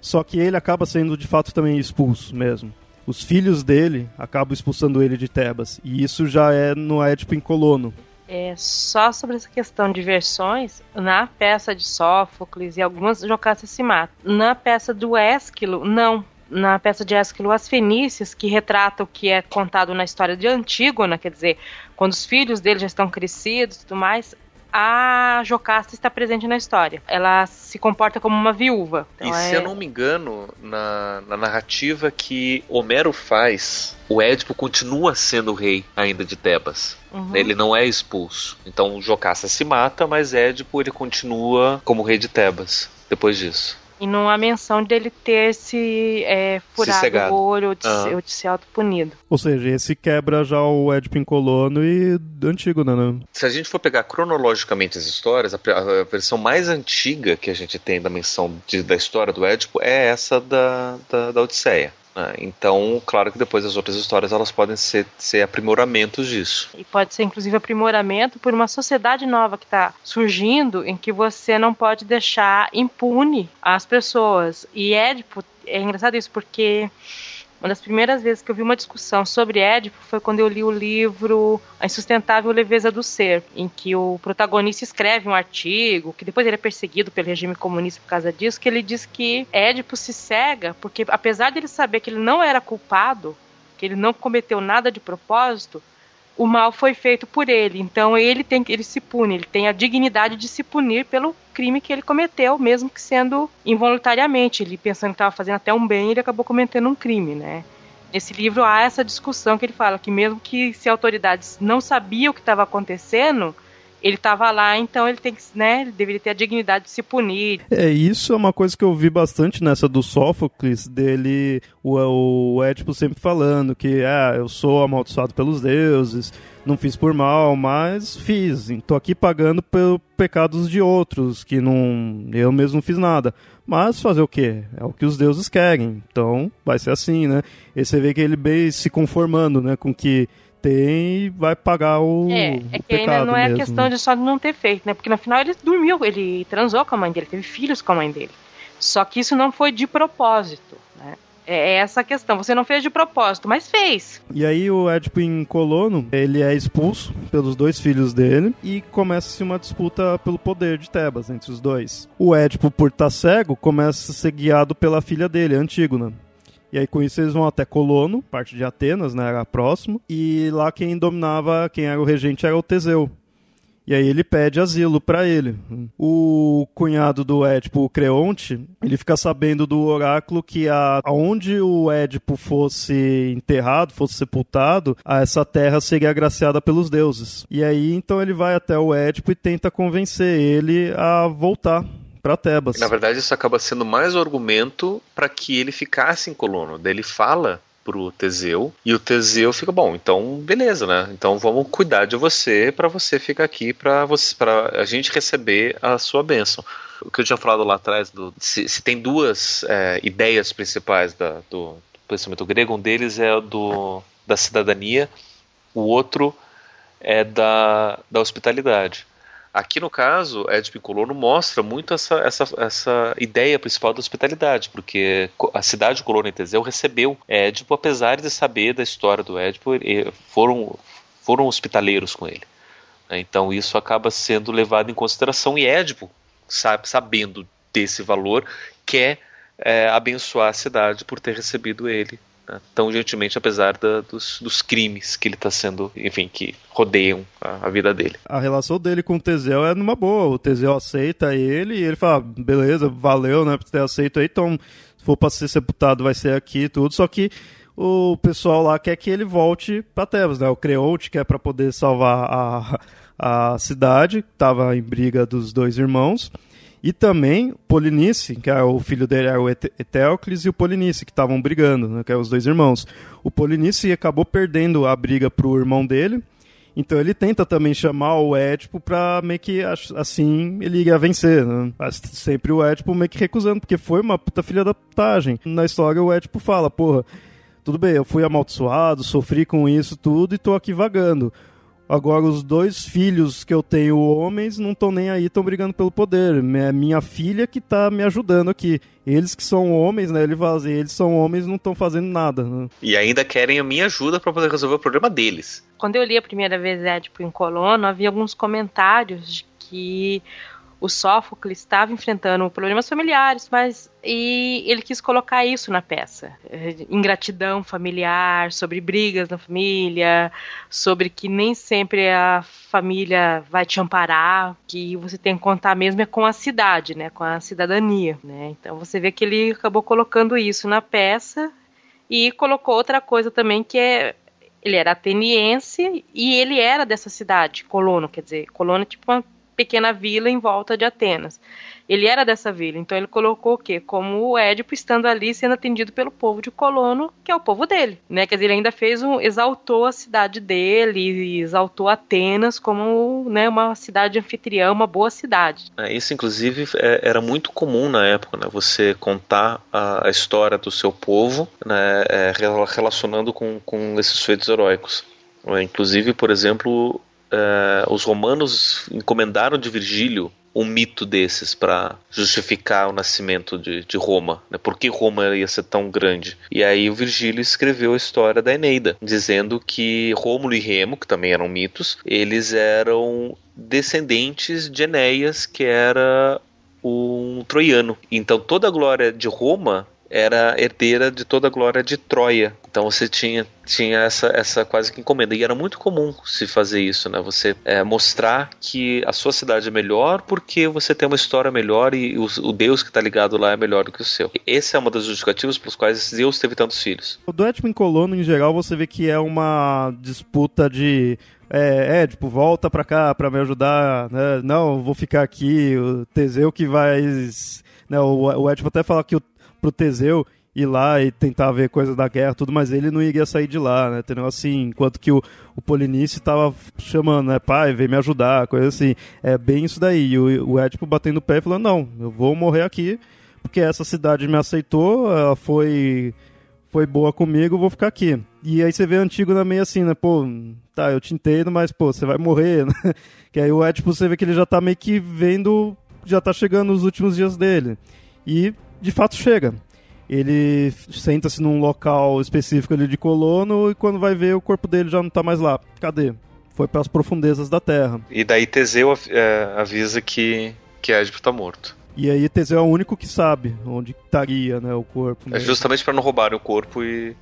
Só que ele acaba sendo de fato também expulso mesmo. Os filhos dele acabam expulsando ele de Tebas. E isso já é no Édipo em Colono. É, só sobre essa questão de versões, na peça de Sófocles e algumas Jocasta se matam. Na peça do Ésquilo, não na peça de Ésquilo As Fenícias, que retrata o que é contado na história de Antígona, quer dizer, quando os filhos dele já estão crescidos e tudo mais, a Jocasta está presente na história. Ela se comporta como uma viúva. Então e é... se eu não me engano, na, na, narrativa que Homero faz, o Édipo continua sendo o rei ainda de Tebas. Uhum. Ele não é expulso. Então Jocasta se mata, mas Édipo ele continua como rei de Tebas depois disso. E não há menção dele ter se é, furado se o olho ou de, uhum. ou de ser autopunido. Ou seja, esse quebra já o Édipo Colono e do antigo, né, né? Se a gente for pegar cronologicamente as histórias, a, a versão mais antiga que a gente tem da menção de, da história do Édipo é essa da, da, da Odisseia. Né? Então, claro que depois as outras histórias elas podem ser, ser aprimoramentos disso. E pode ser inclusive aprimoramento por uma sociedade nova que está surgindo em que você não pode deixar impune as pessoas. E Édipo, é engraçado isso porque uma das primeiras vezes que eu vi uma discussão sobre Édipo foi quando eu li o livro A Insustentável Leveza do Ser, em que o protagonista escreve um artigo, que depois ele é perseguido pelo regime comunista por causa disso, que ele diz que Édipo se cega porque, apesar de ele saber que ele não era culpado, que ele não cometeu nada de propósito, o mal foi feito por ele. Então ele tem ele se pune, ele tem a dignidade de se punir pelo crime que ele cometeu, mesmo que sendo involuntariamente. Ele pensando que estava fazendo até um bem, ele acabou cometendo um crime, né? Nesse livro há essa discussão que ele fala que mesmo que se autoridades não sabiam o que estava acontecendo, ele estava lá, então ele tem que, né, ele deveria ter a dignidade de se punir. É, isso é uma coisa que eu vi bastante nessa do Sófocles, dele, o, o Édipo sempre falando que, ah, eu sou amaldiçoado pelos deuses, não fiz por mal, mas fiz. Estou aqui pagando pelos pecados de outros, que não eu mesmo não fiz nada. Mas fazer o quê? É o que os deuses querem. Então vai ser assim, né? E você vê que ele bem se conformando, né, com que tem e vai pagar o É, é que ainda não é mesmo. questão de só não ter feito, né? Porque no final ele dormiu, ele transou com a mãe dele, teve filhos com a mãe dele. Só que isso não foi de propósito. É, é essa a questão. Você não fez de propósito, mas fez. E aí o Édipo em Colono, ele é expulso pelos dois filhos dele e começa-se uma disputa pelo poder de Tebas entre os dois. O Édipo, por estar tá cego, começa a ser guiado pela filha dele, Antígona. E aí com isso eles vão até Colono, parte de Atenas, né, era próximo, e lá quem dominava, quem era o regente era o Teseu. E aí ele pede asilo para ele. O cunhado do Édipo, o Creonte, ele fica sabendo do oráculo que a, aonde o Édipo fosse enterrado, fosse sepultado, essa terra seria agraciada pelos deuses. E aí então ele vai até o Édipo e tenta convencer ele a voltar para Tebas. Na verdade, isso acaba sendo mais um argumento para que ele ficasse em Colono. Daí ele fala pro Teseu e o Teseu fica bom, então beleza, né? Então vamos cuidar de você para você ficar aqui para você para a gente receber a sua bênção. O que eu tinha falado lá atrás do se, se tem duas é, ideias principais da, do pensamento grego, um deles é do da cidadania, o outro é da, da hospitalidade. Aqui no caso, Édipo Colono mostra muito essa, essa, essa ideia principal da hospitalidade, porque a cidade de Colono e Teseu recebeu Édipo, apesar de saber da história do Édipo, foram, foram hospitaleiros com ele. Né? Então isso acaba sendo levado em consideração e Édipo, sabe, sabendo desse valor, quer é, abençoar a cidade por ter recebido ele né, tão gentilmente, apesar da, dos, dos, crimes que ele está sendo, enfim, que rodeiam a, a, vida dele. A relação dele com o Teseu é numa boa. O Teseu aceita ele e ele fala: beleza, valeu, né, por ter aceito aí, então se for para ser sepultado vai ser aqui tudo. Só que o pessoal lá quer que ele volte para Tebas, né? O Creonte quer para poder salvar a, a cidade, que estava em briga dos dois irmãos. E também Polinice, que é o filho dele era o Eteocles, e o Polinice, que estavam brigando, né, que é os dois irmãos. O Polinice acabou perdendo a briga pro irmão dele, então ele tenta também chamar o Édipo pra meio que assim ele ia vencer, né? Mas sempre o Édipo meio que recusando, porque foi uma puta filha da putagem. Na história o Édipo fala, porra, tudo bem, eu fui amaldiçoado, sofri com isso tudo e tô aqui vagando. Agora, os dois filhos que eu tenho, homens, não estão nem aí, estão brigando pelo poder. É minha filha que está me ajudando aqui. Eles que são homens, né? Ele fala assim, eles são homens não estão fazendo nada. Né? E ainda querem a minha ajuda para poder resolver o problema deles. Quando eu li a primeira vez Édipo em Colono, havia alguns comentários de que o Sófocles estava enfrentando problemas familiares, mas e ele quis colocar isso na peça. Ingratidão familiar, sobre brigas na família, sobre que nem sempre a família vai te amparar, que você tem que contar mesmo é com a cidade, né, com a cidadania, né? Então você vê que ele acabou colocando isso na peça e colocou outra coisa também que é ele era ateniense e ele era dessa cidade, Colono, quer dizer, Colono é tipo uma pequena vila em volta de Atenas. Ele era dessa vila, então ele colocou o quê? Como o Édipo estando ali sendo atendido pelo povo de Colono, que é o povo dele, né? Quer dizer, ele ainda fez um exaltou a cidade dele, exaltou Atenas como, né, uma cidade anfitriã, uma boa cidade. É, isso inclusive é, era muito comum na época, né? Você contar a, história do seu povo, né, é, relacionando com, com esses feitos heróicos. Inclusive, por exemplo, uh, os romanos encomendaram de Virgílio um mito desses para justificar o nascimento de, de Roma, né? Por que Roma ia ser tão grande? E aí o Virgílio escreveu a história da Eneida, dizendo que Rômulo e Remo, que também eram mitos, eles eram descendentes de Enéas, que era um troiano. Então toda a glória de Roma era herdeira de toda a glória de Troia. Então você tinha, tinha essa, essa quase que encomenda. E era muito comum se fazer isso, né? Você é, mostrar que a sua cidade é melhor porque você tem uma história melhor e o, o Deus que está ligado lá é melhor do que o seu. Esse é uma das justificativas pelos quais Deus teve tantos filhos. O do Etman Colono, em geral, você vê que é uma disputa de é, é, tipo, volta pra cá pra me ajudar, né? Não, vou ficar aqui, o Teseu que vai... Né, o, o Édipo até fala que o, pro Teseu ir lá e tentar ver coisas da guerra tudo, mas ele não iria sair de lá, né? Entendeu? Assim, enquanto que o, o Polinice tava chamando, né? Pai, vem me ajudar, coisa assim. É bem isso daí. E o, o Édipo batendo o pé e falando, não, eu vou morrer aqui, porque essa cidade me aceitou, ela foi foi boa comigo, vou ficar aqui. E aí você vê antigo na meio assim, né? Pô, tá, eu te entendo, mas pô, você vai morrer, né? Que aí o Édipo você vê que ele já tá meio que vendo, já tá chegando os últimos dias dele. E de fato chega. Ele senta-se num local específico ali de colono e quando vai ver o corpo dele já não tá mais lá. Cadê? Foi para as profundezas da terra. E daí Teseu é, avisa que que Édipo tá morto. E aí Teseu é o único que sabe onde estaria né, o corpo. Né? É justamente para não roubarem o corpo e,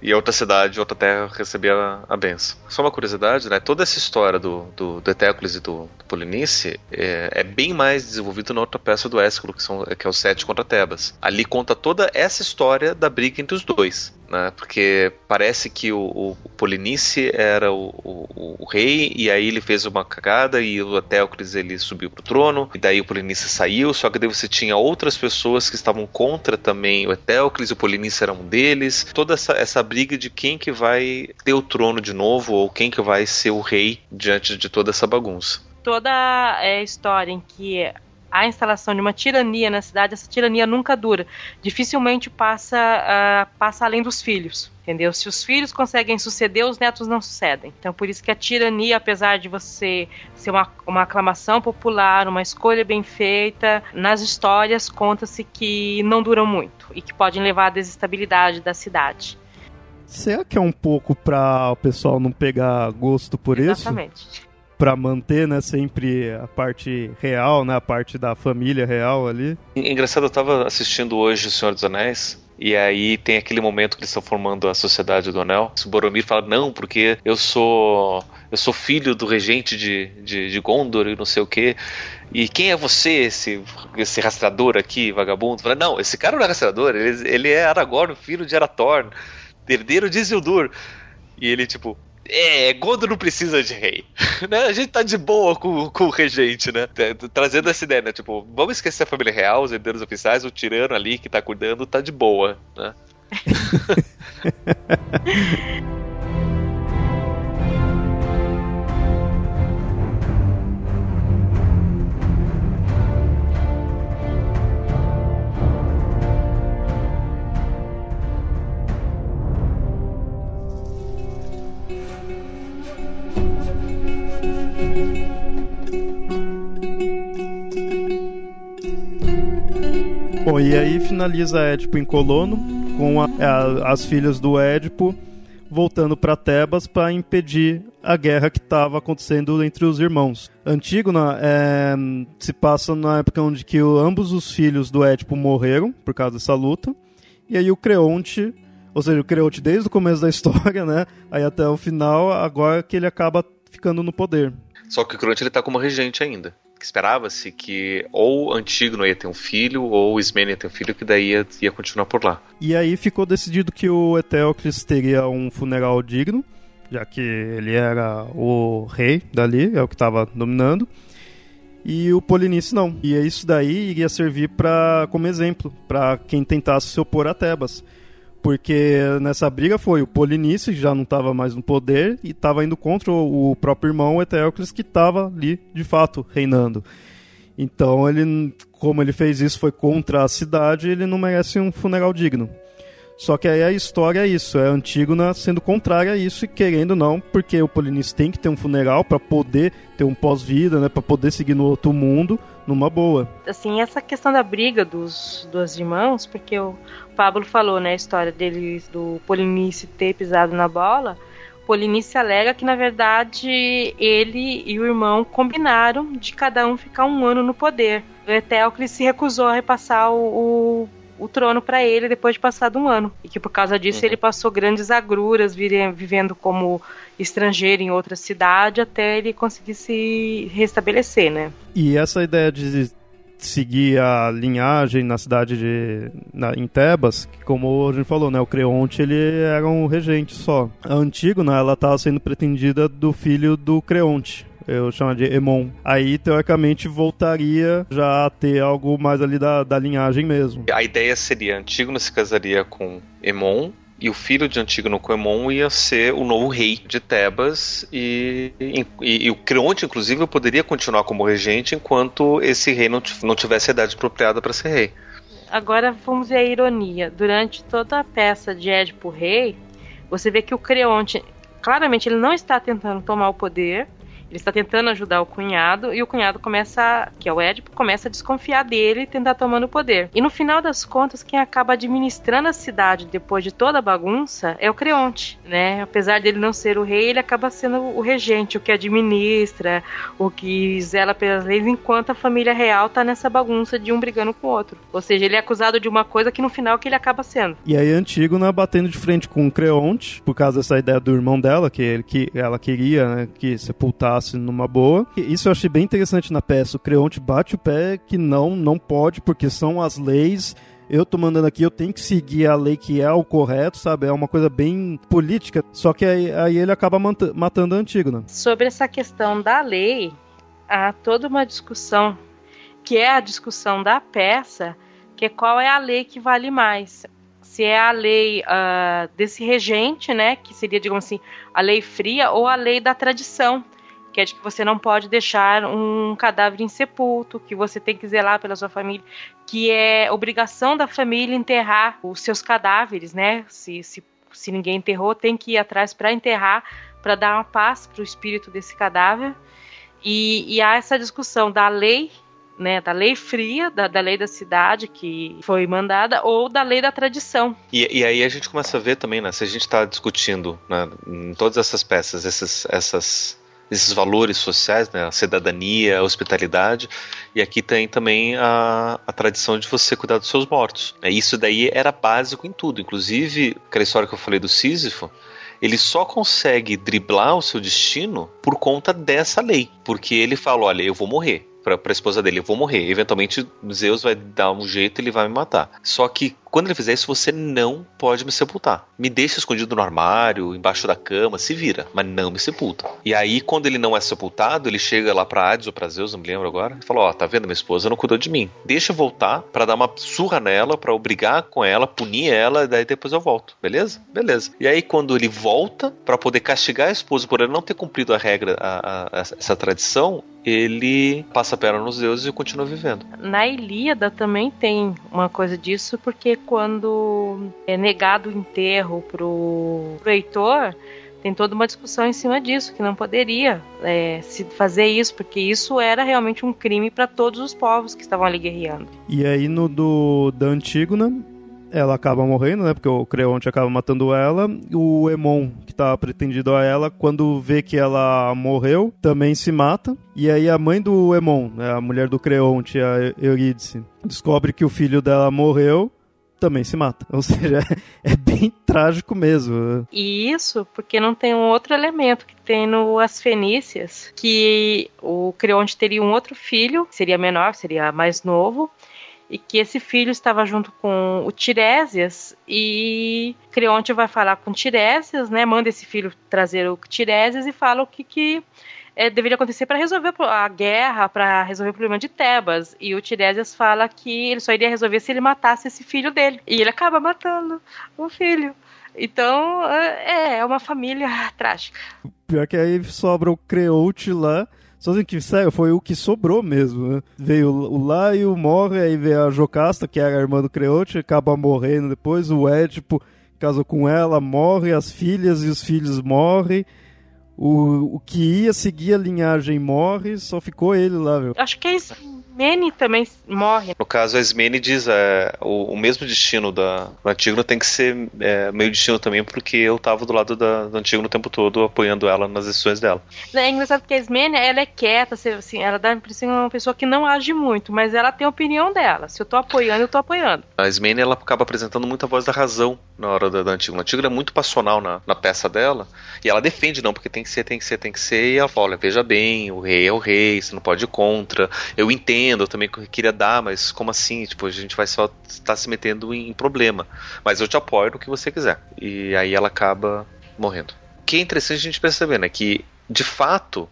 e outra cidade, outra terra receber a, a benção. Só uma curiosidade, né? Toda essa história do, do, do Etéocles e do, do Polinice é, é, bem mais desenvolvido na outra peça do Ésculo, que, são, que é o Sete contra Tebas. Ali conta toda essa história da briga entre os dois né? Porque parece que o, o Polinice era o, o, o, rei e aí ele fez uma cagada e o Etéocles ele subiu pro trono e daí o Polinice saiu, só que daí você tinha outras pessoas que estavam contra também o Etéocles, o Polinice era um deles. Toda essa, essa briga de quem que vai ter o trono de novo ou quem que vai ser o rei diante de toda essa bagunça. Toda a história em que a instalação de uma tirania na cidade, essa tirania nunca dura. Dificilmente passa, uh, passa além dos filhos. Entendeu? Se os filhos conseguem suceder, os netos não sucedem. Então, por isso que a tirania, apesar de você ser uma, uma aclamação popular, uma escolha bem feita, nas histórias conta-se que não duram muito e que podem levar à desestabilidade da cidade. Será que é um pouco para o pessoal não pegar gosto por Exatamente. isso? Exatamente para manter, né, sempre a parte real, né, a parte da família real ali. Engraçado, eu tava assistindo hoje O Senhor dos Anéis, e aí tem aquele momento que eles estão formando a Sociedade do Anel. O Boromir fala, não, porque eu sou eu sou filho do regente de, de, de Gondor e não sei o que. E quem é você, esse, esse rastreador aqui, vagabundo? Fala, não, esse cara não é rastreador, ele, ele é Aragorn, filho de Arathorn, herdeiro de Isildur. E ele, tipo, é, Gondor não precisa de rei. né? A gente tá de boa com, com o regente, né? Trazendo essa ideia, né? Tipo, vamos esquecer a família real, os herdeiros oficiais, o tirano ali que tá cuidando tá de boa, né? Bom, e aí finaliza Édipo em Colono, com a, a, as filhas do Édipo voltando para Tebas para impedir a guerra que estava acontecendo entre os irmãos. Antígona é, se passa na época onde que ambos os filhos do Édipo morreram por causa dessa luta, e aí o Creonte, ou seja, o Creonte desde o começo da história, né, aí até o final, agora que ele acaba ficando no poder. Só que o Creonte ele tá como regente ainda esperava-se que ou Antígono ia ter um filho, ou Ismênia ia ter um filho, que daí ia, ia continuar por lá. E aí ficou decidido que o Eteocles teria um funeral digno, já que ele era o rei dali, é o que estava dominando. E o Polinice não. E isso daí iria servir para como exemplo para quem tentasse se opor a Tebas porque nessa briga foi o Polinice, que já não estava mais no poder, e estava indo contra o próprio irmão Eteocles, que estava ali, de fato, reinando. Então, ele, como ele fez isso, foi contra a cidade, ele não merece um funeral digno. Só que aí a história é isso, é Antígona sendo contrária a isso e querendo não, porque o Polinice tem que ter um funeral para poder ter um pós-vida, né, para poder seguir no outro mundo numa boa. Assim, essa questão da briga dos, dos irmãos, porque o Pablo falou, né, a história deles do Polinice ter pisado na bola, Polinice alega que na verdade ele e o irmão combinaram de cada um ficar um ano no poder. O Eteocles se recusou a repassar o, o o trono para ele depois de passado um ano. E que por causa disso uhum. ele passou grandes agruras, vivendo como estrangeiro em outra cidade, até ele conseguir se restabelecer, né? E essa ideia de seguir a linhagem na cidade de na, em Tebas, que como a gente falou, né, o Creonte ele era um regente só. A Antígona, ela estava sendo pretendida do filho do Creonte, eu chamo de Emon. Aí, teoricamente, voltaria já a ter algo mais ali da, da linhagem mesmo. A ideia seria, Antígona se casaria com Emon, e o filho de Antígono Coemon ia ser o novo rei de Tebas e, e, e, o Creonte, inclusive, poderia continuar como regente enquanto esse rei não, não tivesse a idade apropriada para ser rei. Agora vamos ver a ironia. Durante toda a peça de Édipo Rei, você vê que o Creonte, claramente, ele não está tentando tomar o poder, ele está tentando ajudar o cunhado e o cunhado começa, que é o Édipo, começa a desconfiar dele e tentar tomando o poder. E no final das contas, quem acaba administrando a cidade depois de toda a bagunça é o Creonte, né? Apesar dele não ser o rei, ele acaba sendo o regente, o que administra, o que zela pelas leis, enquanto a família real tá nessa bagunça de um brigando com o outro. Ou seja, ele é acusado de uma coisa que no final que ele acaba sendo. E aí Antígona batendo de frente com o Creonte, por causa dessa ideia do irmão dela, que, que ela queria, né, que sepultar passasse numa boa. Isso eu achei bem interessante na peça. O Creonte bate o pé que não, não pode, porque são as leis eu tô mandando aqui, eu tenho que seguir a lei que é o correto, sabe? É uma coisa bem política. Só que aí, aí ele acaba matando a Antígona. Sobre essa questão da lei, há toda uma discussão, que é a discussão da peça, que é qual é a lei que vale mais se é a lei uh, desse regente, né, que seria, digamos assim, a lei fria, ou a lei da tradição, que é de que você não pode deixar um cadáver insepulto, que você tem que zelar pela sua família, que é obrigação da família enterrar os seus cadáveres, né? Se, se, se ninguém enterrou, tem que ir atrás para enterrar, para dar uma paz para o espírito desse cadáver. E, e há essa discussão da lei né, da lei fria, da, da, lei da cidade que foi mandada, ou da lei da tradição. E, e aí a gente começa a ver também, né, se a gente está discutindo né, em todas essas peças, essas, essas esses valores sociais, né, a cidadania, a hospitalidade, e aqui tem também a, a tradição de você cuidar dos seus mortos. É, isso daí era básico em tudo, inclusive aquela história que eu falei do Sísifo, ele só consegue driblar o seu destino por conta dessa lei, porque ele fala, olha, eu vou morrer, para a esposa dele, eu vou morrer. Eventualmente Zeus vai dar um jeito e ele vai me matar. Só que quando ele fizer isso, você não pode me sepultar. Me deixa escondido no armário, embaixo da cama, se vira, mas não me sepulta. E aí, quando ele não é sepultado, ele chega lá pra Hades ou pra Zeus, não me lembro agora, e fala: Ó, oh, tá vendo, minha esposa não cuidou de mim. Deixa eu voltar para dar uma surra nela, para obrigar com ela, punir ela, e daí depois eu volto. Beleza? Beleza. E aí, quando ele volta para poder castigar a esposa por ele não ter cumprido a regra, a, a, essa tradição, ele passa a perna nos deuses e continua vivendo. Na Ilíada também tem uma coisa disso, porque quando é negado o enterro pro, pro Heitor, tem toda uma discussão em cima disso, que não poderia é, se fazer isso, porque isso era realmente um crime para todos os povos que estavam ali guerreando. E aí no do da Antígona, ela acaba morrendo, né? Porque o Creonte acaba matando ela. O Emon, que tá pretendido a ela, quando vê que ela morreu, também se mata. E aí a mãe do Emon, né, a mulher do Creonte, a Eurídice, descobre que o filho dela morreu também se mata. Ou seja, é bem trágico mesmo. E isso porque não tem um outro elemento que tem no As Fenícias, que o Creonte teria um outro filho, seria menor, seria mais novo, e que esse filho estava junto com o Tiresias e Creonte vai falar com Tiresias, né? Manda esse filho trazer o Tiresias e fala o que, que é, deveria acontecer para resolver a guerra, para resolver o problema de Tebas. E o Tiresias fala que ele só iria resolver se ele matasse esse filho dele. E ele acaba matando o filho. Então, é, é uma família trágica. Pior que aí sobra o Creote lá. Sozinho que sério, foi o que sobrou mesmo, né? Veio o Laio, morre, aí veio a Jocasta, que era a irmã do Creote, acaba morrendo depois, o Édipo casou com ela, morre, as filhas e os filhos morrem. O, o que ia seguir a linhagem morre, só ficou ele lá, viu? Acho que a Ismene também morre. No caso, a Ismene diz é, o, o mesmo destino da, do Antígono tem que ser é, meio destino também, porque eu tava do lado da, do Antígono o tempo todo, apoiando ela nas decisões dela. É engraçado porque a Ismene, ela é quieta, assim, ela dá a impressão de uma pessoa que não age muito, mas ela tem a opinião dela. Se eu tô apoiando, eu tô apoiando. A Ismene, ela acaba apresentando muita voz da razão na hora da, da Antígono. A Antígono é muito passional na, na peça dela, e ela defende, não, porque tem que ser, tem que ser, tem que ser. E ela fala: olha, veja bem, o rei é o rei, você não pode ir contra. Eu entendo, eu também queria dar, mas como assim? Tipo, a gente vai só estar tá se metendo em problema. Mas eu te apoio no que você quiser. E aí ela acaba morrendo. O que é interessante a gente perceber, né? Que, de fato,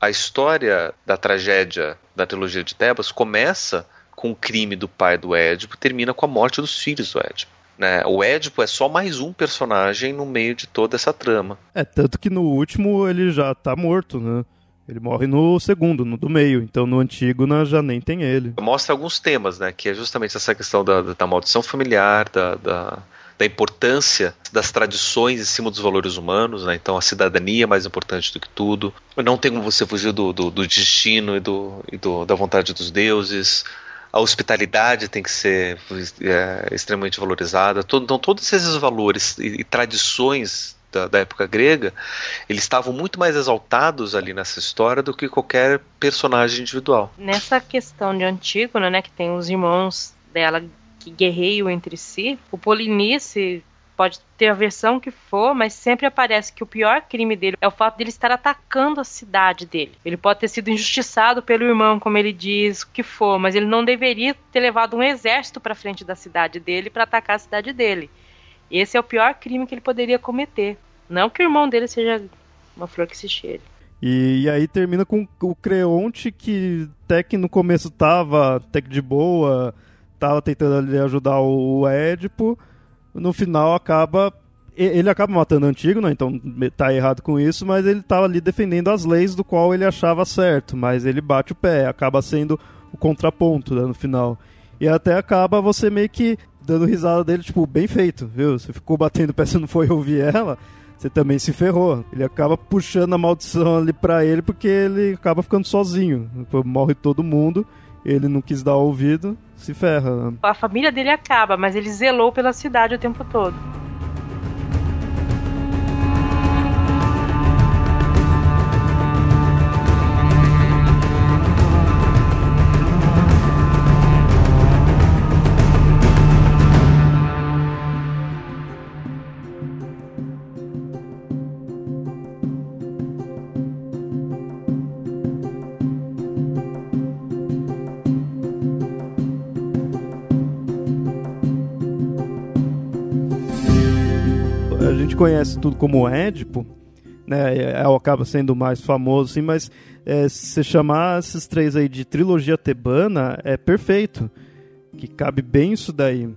a história da tragédia da trilogia de Tebas começa com o crime do pai do Édipo termina com a morte dos filhos do Édipo. Né? O Édipo é só mais um personagem no meio de toda essa trama. É, tanto que no último ele já tá morto, né? Ele morre no segundo, no do meio. Então no antigo né, já nem tem ele. Mostra alguns temas, né? Que é justamente essa questão da, da maldição familiar, da, da, da, importância das tradições em cima dos valores humanos, né? Então a cidadania é mais importante do que tudo. Não tem como você fugir do, do, do destino e, do, e do, da vontade dos deuses a hospitalidade tem que ser é, extremamente valorizada. Todo, então, todos esses valores e, e tradições da, da, época grega, eles estavam muito mais exaltados ali nessa história do que qualquer personagem individual. Nessa questão de Antígona, né, que tem os irmãos dela que guerreiam entre si, o Polinice pode ter a versão que for, mas sempre aparece que o pior crime dele é o fato de ele estar atacando a cidade dele. Ele pode ter sido injustiçado pelo irmão, como ele diz, o que for, mas ele não deveria ter levado um exército para frente da cidade dele para atacar a cidade dele. Esse é o pior crime que ele poderia cometer. Não que o irmão dele seja uma flor que se cheire. E, e, aí termina com o Creonte que até que no começo tava até que de boa, tava tentando ali ajudar o Édipo, no final acaba ele acaba matando o Antígona, né? então tá errado com isso, mas ele tava ali defendendo as leis do qual ele achava certo, mas ele bate o pé, acaba sendo o contraponto né, no final. E até acaba você meio que dando risada dele, tipo, bem feito, viu? Você ficou batendo pé, você não foi ouvir ela, você também se ferrou. Ele acaba puxando a maldição ali pra ele porque ele acaba ficando sozinho. Morre todo mundo ele não quis dar ouvido, se ferra. A família dele acaba, mas ele zelou pela cidade o tempo todo. Conhece tudo como Édipo, né, é, é, acaba sendo mais famoso, assim, mas é, se chamar esses três aí de trilogia tebana é perfeito, que cabe bem isso daí.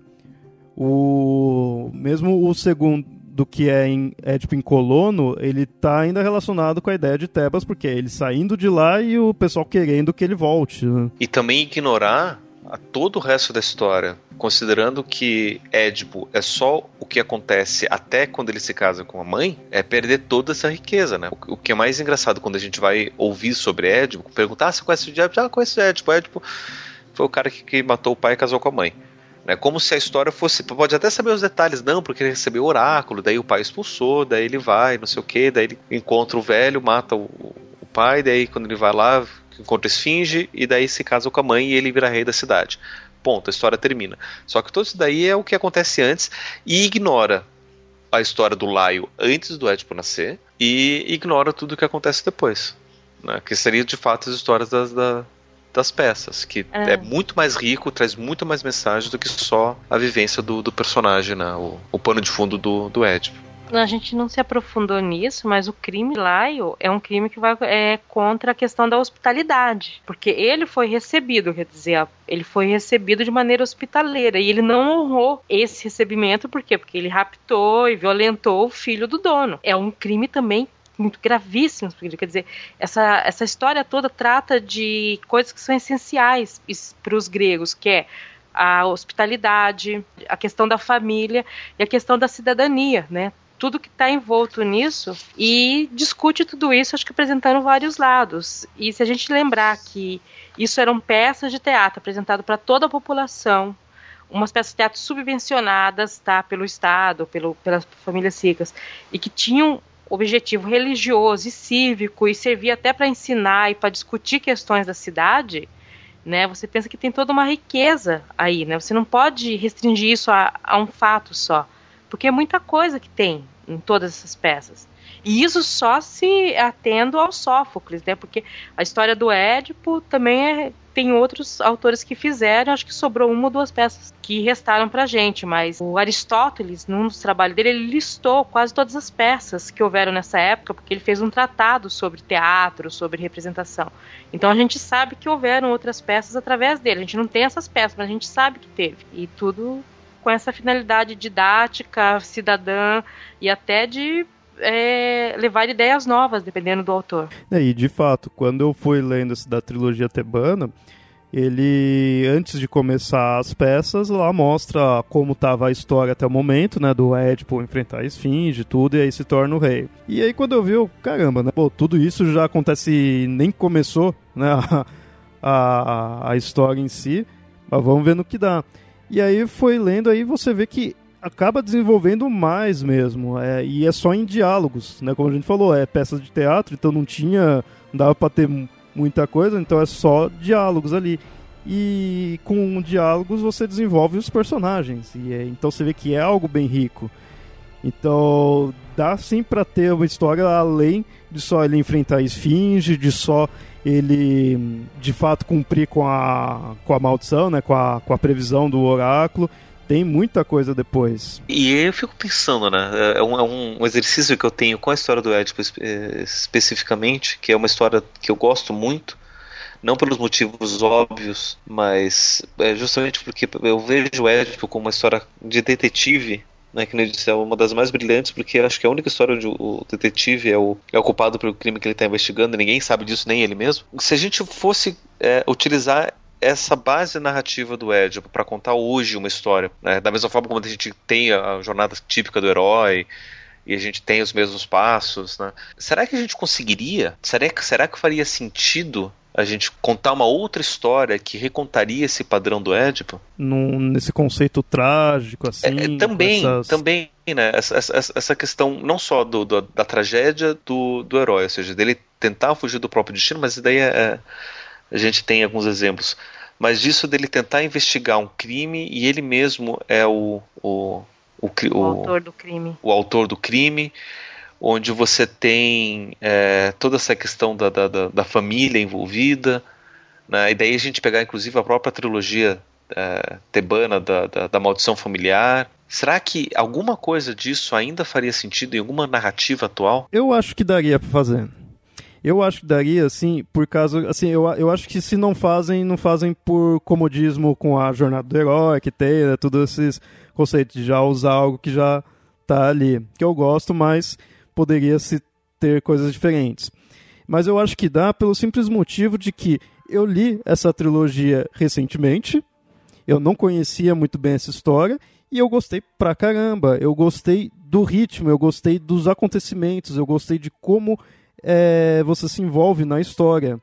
O mesmo o segundo do que é em Édipo em Colono, ele tá ainda relacionado com a ideia de Tebas, porque é ele saindo de lá e o pessoal querendo que ele volte. Né? E também ignorar a todo o resto da história, considerando que Édipo é só o que acontece até quando ele se casa com a mãe, é perder toda essa riqueza, né? O que é mais engraçado quando a gente vai ouvir sobre Édipo, perguntar, ah, conhece o Édipo? Ah, conheço o Édipo. Édipo foi o cara que, que matou o pai e casou com a mãe. Né, como se a história fosse. Pode até saber os detalhes, não, porque ele recebeu o oráculo, daí o pai expulsou, daí ele vai, não sei o que, daí ele encontra o velho, mata o, o pai, daí quando ele vai lá, encontra Esfinge e daí se casa com a mãe e ele vira rei da cidade. Ponto, a história termina. Só que tudo isso daí é o que acontece antes e ignora a história do Laio antes do Édipo nascer e ignora tudo o que acontece depois. Né? Que seria de fato as histórias das, da, das peças, que é. é. muito mais rico, traz muito mais mensagem do que só a vivência do, do personagem, né? o, o pano de fundo do, do Édipo a gente não se aprofundou nisso, mas o crime Laio é um crime que vai é, contra a questão da hospitalidade. Porque ele foi recebido, quer dizer, ele foi recebido de maneira hospitaleira e ele não honrou esse recebimento, por quê? Porque ele raptou e violentou o filho do dono. É um crime também muito gravíssimo, quer dizer, essa, essa história toda trata de coisas que são essenciais para os gregos, que é a hospitalidade, a questão da família e a questão da cidadania, né? Tudo que está envolto nisso e discute tudo isso, acho que apresentando vários lados. E se a gente lembrar que isso eram peças de teatro apresentado para toda a população, umas peças de teatro subvencionadas tá, pelo Estado, pelo, pelas famílias ricas, e que tinham objetivo religioso e cívico e servia até para ensinar e para discutir questões da cidade, né? Você pensa que tem toda uma riqueza aí, né? Você não pode restringir isso a, a um fato só porque é muita coisa que tem em todas essas peças. E isso só se atendo ao Sófocles, né? Porque a história do Édipo também é, tem outros autores que fizeram, acho que sobrou uma ou duas peças que restaram pra gente, mas o Aristóteles, num dos trabalhos dele, ele listou quase todas as peças que houveram nessa época, porque ele fez um tratado sobre teatro, sobre representação. Então a gente sabe que houveram outras peças através dele. A gente não tem essas peças, mas a gente sabe que teve. E tudo com essa finalidade didática, cidadã e até de é, levar ideias novas, dependendo do autor. É, e de fato, quando eu fui lendo da trilogia tebana, ele, antes de começar as peças, lá mostra como estava a história até o momento, né? Do Édipo enfrentar a esfinge, tudo, e aí se torna o rei. E aí quando eu vi, eu, caramba, né? Pô, tudo isso já acontece, nem começou, né? A, a, a história em si, mas vamos ver no que dá. E aí foi lendo, aí você vê que acaba desenvolvendo mais mesmo. É, e é só em diálogos, né? Como a gente falou, é peças de teatro, então não tinha. Não dava pra ter muita coisa, então é só diálogos ali. E com diálogos você desenvolve os personagens. E é, então você vê que é algo bem rico. Então dá sim para ter uma história além de só ele enfrentar a esfinge, de só ele de fato cumprir com a, com a maldição, né, com, a, com a previsão do oráculo tem muita coisa depois. E eu fico pensando, né? É um, é um exercício que eu tenho com a história do Édipo eh, especificamente, que é uma história que eu gosto muito, não pelos motivos óbvios, mas é justamente porque eu vejo o Édipo como uma história de detetive né, que disse, é uma das mais brilhantes, porque acho que é a única história onde o detetive é o, é o culpado pelo crime que ele está investigando, ninguém sabe disso, nem ele mesmo. Se a gente fosse é, utilizar essa base narrativa do Édipo para contar hoje uma história, né? da mesma forma como a gente tem a jornada típica do herói e a gente tem os mesmos passos, né? será que a gente conseguiria? Será que, será que faria sentido a gente contar uma outra história que recontaria esse padrão do Édipo? Num, nesse conceito trágico, assim. É, é também, essas... também, né? Essa, essa, essa questão não só do, do, da tragédia do, do herói, ou seja, dele tentar fugir do próprio destino, mas daí é, é a gente tem alguns exemplos. Mas disso dele tentar investigar um crime e ele mesmo é o, o, o, o, o autor do crime. O autor do crime, onde você tem é, toda essa questão da, da, da família envolvida. Né? E daí a gente pegar inclusive a própria trilogia é, tebana da, da, da maldição familiar. Será que alguma coisa disso ainda faria sentido em alguma narrativa atual? Eu acho que daria para fazer. Eu acho que daria, assim, por causa. Assim, eu, eu acho que se não fazem, não fazem por comodismo com a jornada do herói que tem, né, todos esses conceitos de já usar algo que já tá ali. Que eu gosto, mas poderia se ter coisas diferentes. Mas eu acho que dá pelo simples motivo de que eu li essa trilogia recentemente, eu não conhecia muito bem essa história e eu gostei pra caramba. Eu gostei do ritmo, eu gostei dos acontecimentos, eu gostei de como é, você se envolve na história.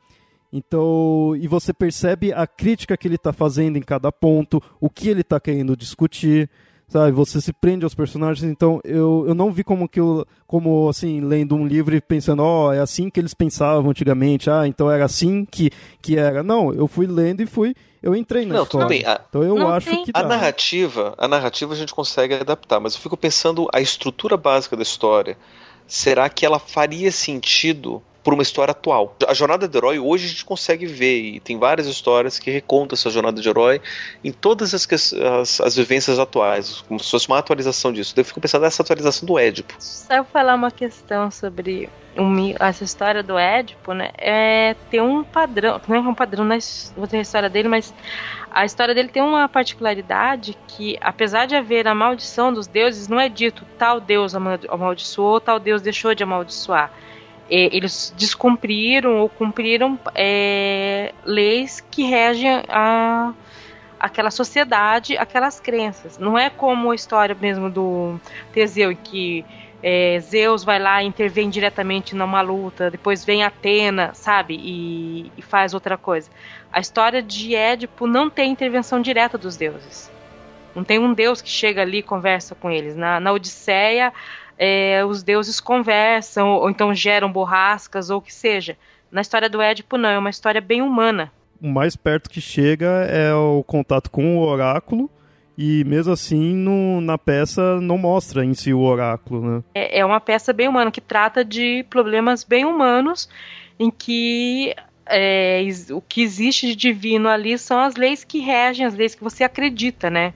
Então, e você percebe a crítica que ele está fazendo em cada ponto, o que ele está querendo discutir, sabe? Você se prende aos personagens. Então, eu, eu não vi como que eu, como assim, lendo um livro e pensando, ó, oh, é assim que eles pensavam antigamente, ah, então era assim que, que era. Não, eu fui lendo e fui, eu entrei na não, história. Tudo bem. A, então eu não acho tem. que dá. a narrativa, a narrativa a gente consegue adaptar, mas eu fico pensando a estrutura básica da história será que ela faria sentido por uma história atual. A jornada do herói hoje a gente consegue ver e tem várias histórias que recontam essa jornada de herói em todas as, as, as vivências atuais, como se fosse uma atualização disso. Eu fico pensando nessa atualização do Édipo. Só falar uma questão sobre essa história do Édipo, né? É ter um padrão, não é um padrão na história dele, mas a história dele tem uma particularidade que, apesar de haver a maldição dos deuses, não é dito tal deus amaldiçoou, tal deus deixou de amaldiçoar. É, eles descumpriram ou cumpriram é, leis que regem a, aquela sociedade, aquelas crenças. Não é como a história mesmo do Teseu, que é, Zeus vai lá e intervém diretamente numa luta, depois vem Atena, sabe, e, e, faz outra coisa. A história de Édipo não tem intervenção direta dos deuses. Não tem um deus que chega ali e conversa com eles. Na, na Odisseia, é, os deuses conversam, ou, então geram borrascas, ou o que seja. Na história do Édipo, não, é uma história bem humana. O mais perto que chega é o contato com o oráculo E mesmo assim, no, na peça não mostra em si o oráculo, né? É, é uma peça bem humana que trata de problemas bem humanos em que é, o que existe de divino ali são as leis que regem, as leis que você acredita, né?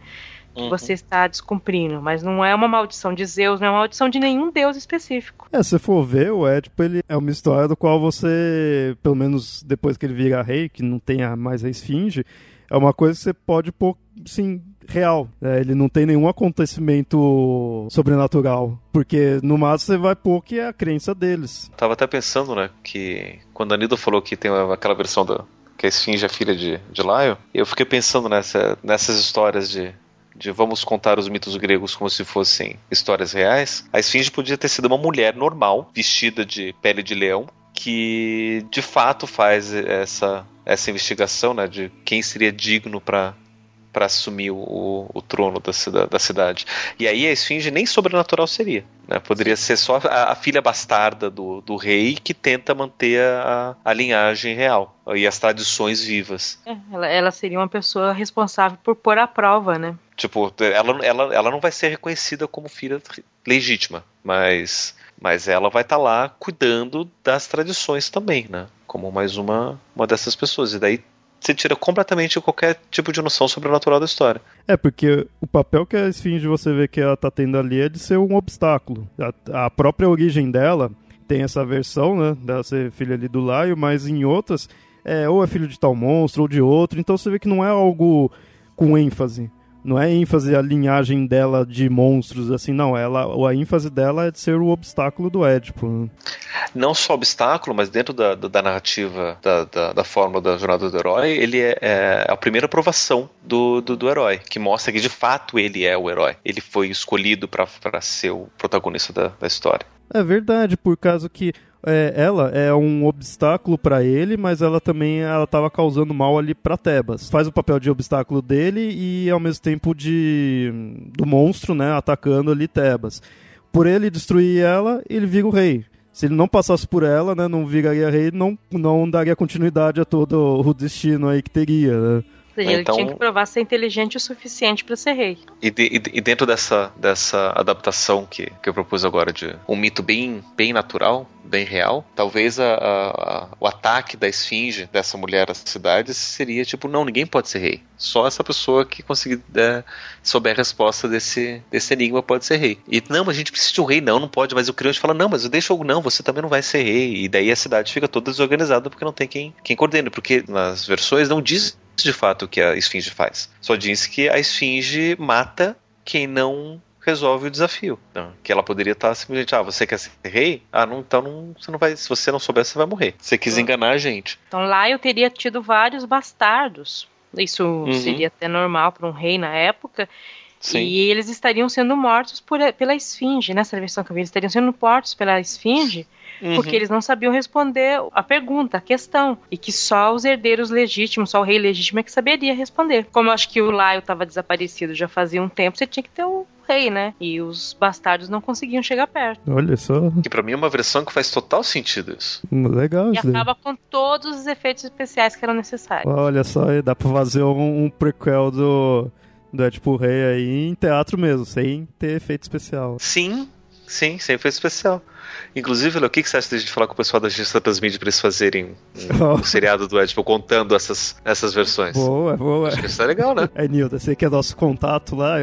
Que uhum. você está descumprindo, mas não é uma maldição de Zeus, não é uma maldição de nenhum deus específico. É, se for ver, o Édipo ele é uma história do qual você, pelo menos depois que ele vira rei, que não tenha mais a esfinge, é uma coisa que você pode pôr, sim, real. É, ele não tem nenhum acontecimento sobrenatural. Porque no máximo você vai pôr que é a crença deles. Tava até pensando, né, que quando a Nida falou que tem aquela versão da. que a Esfinge é filha de, de Laio, eu fiquei pensando nessa, nessas histórias de. De vamos contar os mitos gregos como se fossem histórias reais, a Esfinge podia ter sido uma mulher normal, vestida de pele de leão, que de fato faz essa, essa investigação né, de quem seria digno para para assumir o, o, trono da, da, cidade. E aí a esfinge nem sobrenatural seria. Né? Poderia ser só a, a, filha bastarda do, do rei que tenta manter a, a linhagem real e as tradições vivas. É, ela, ela, seria uma pessoa responsável por pôr à prova, né? Tipo, ela, ela, ela não vai ser reconhecida como filha legítima, mas, mas ela vai estar tá lá cuidando das tradições também, né? Como mais uma, uma dessas pessoas. E daí você tira completamente qualquer tipo de noção sobrenatural da história. É, porque o papel que a Esfinge você vê que ela tá tendo ali é de ser um obstáculo. A, a própria origem dela tem essa versão, né, dela ser filha ali do Laio, mas em outras, é, ou é filho de tal monstro ou de outro, então você vê que não é algo com ênfase. Não é ênfase a linhagem dela de monstros, assim, não. Ela, a ênfase dela é de ser o obstáculo do Édipo. Né? Não só obstáculo, mas dentro da, da, da narrativa da, da, da, fórmula da jornada do herói, ele é, é, a primeira aprovação do, do, do, herói, que mostra que de fato ele é o herói. Ele foi escolhido para ser o protagonista da, da história. É verdade, por causa que é, ela é um obstáculo para ele, mas ela também ela estava causando mal ali para Tebas. Faz o papel de obstáculo dele e ao mesmo tempo de do monstro, né, atacando ali Tebas. Por ele destruir ela, ele vira o rei. Se ele não passasse por ela, né, não viraria rei, não não daria continuidade a todo o destino aí que teria, né? Seja, então, ele tinha que provar ser inteligente o suficiente para ser rei. E, de, e, dentro dessa, dessa adaptação que, que eu propus agora de um mito bem, bem natural, bem real, talvez a, a, o ataque da esfinge dessa mulher às cidades seria tipo, não, ninguém pode ser rei. Só essa pessoa que conseguir é, souber a resposta desse, desse enigma pode ser rei. E não, mas a gente precisa de um rei, não, não pode. Mas o criante fala, não, mas deixa o não, você também não vai ser rei. E daí a cidade fica toda desorganizada porque não tem quem, quem coordene. Porque nas versões não diz de fato o que a esfinge faz. Só diz que a esfinge mata quem não resolve o desafio. Então, que ela poderia estar simplesmente, ah, você quer ser rei? Ah, não, então não, você não vai, se você não souber, você vai morrer. Você quis uhum. enganar a gente. Então lá eu teria tido vários bastardos. Isso uhum. seria até normal para um rei na época. Sim. E eles estariam sendo mortos por, pela esfinge, nessa versão que eu vi, eles estariam sendo mortos pela esfinge uhum. porque eles não sabiam responder a pergunta, a questão. E que só os herdeiros legítimos, só o rei legítimo é que saberia responder. Como eu acho que o Laio estava desaparecido já fazia um tempo, você tinha que ter o rei, né? E os bastardos não conseguiam chegar perto. Olha só. Que para mim é uma versão que faz total sentido isso. Legal. E acaba com todos os efeitos especiais que eram necessários. Olha só, dá pra fazer um, um prequel do, do Deadpool Rei aí em teatro mesmo, sem ter efeito especial. Sim, sim, sem efeito especial. Inclusive, o que, que você acha de a gente falar com o pessoal da Gesta Transmídia para eles fazerem um, oh. um seriado do Edipo contando essas, essas versões? Boa, boa. Acho que isso é legal, né? É, Nilda, você que é nosso contato lá.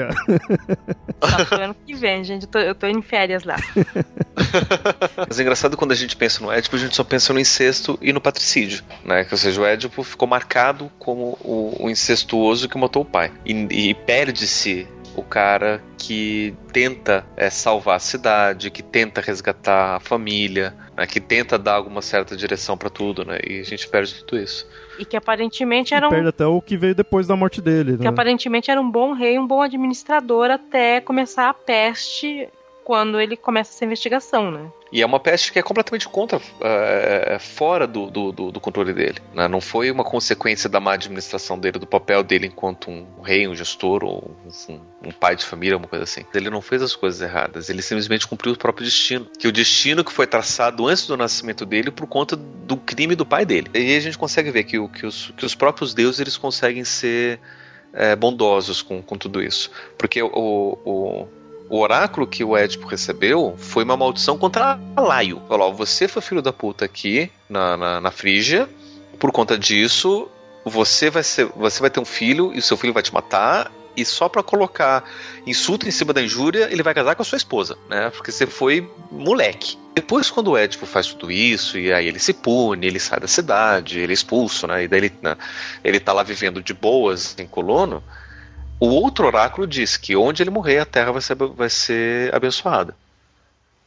Tá pro ano que vem, gente. Eu tô, eu tô em férias lá. Mas é engraçado quando a gente pensa no Édipo, a gente só pensa no incesto e no patricídio, né? Ou seja, o Édipo ficou marcado como o, o incestuoso que matou o pai. E, e perde-se o cara que tenta é, salvar a cidade, que tenta resgatar a família, né, que tenta dar alguma certa direção para tudo, né? E a gente perde tudo isso. E que aparentemente era um... Perde até o que veio depois da morte dele. Que né? aparentemente era um bom rei, um bom administrador até começar a peste quando ele começa essa investigação, né? E é uma peste que é completamente contra, é, fora do, do, do, controle dele. Né? Não foi uma consequência da má administração dele, do papel dele enquanto um rei, um gestor, ou um, um, pai de família, alguma coisa assim. Ele não fez as coisas erradas, ele simplesmente cumpriu o próprio destino. Que o destino que foi traçado antes do nascimento dele por conta do crime do pai dele. E aí a gente consegue ver que, que, os, que os próprios deuses eles conseguem ser é, bondosos com, com tudo isso. Porque o, o, o oráculo que o Édipo recebeu foi uma maldição contra Laio. Falou: você foi filho da puta aqui na, na, na Frígia, por conta disso, você vai, ser, você vai ter um filho e o seu filho vai te matar. E só para colocar insulto em cima da injúria, ele vai casar com a sua esposa, né? Porque você foi moleque. Depois, quando o Édipo faz tudo isso, e aí ele se pune, ele sai da cidade, ele é expulso, né? E daí ele, né, ele tá lá vivendo de boas em Colono. O outro oráculo diz que onde ele morrer, a terra vai ser, vai ser abençoada.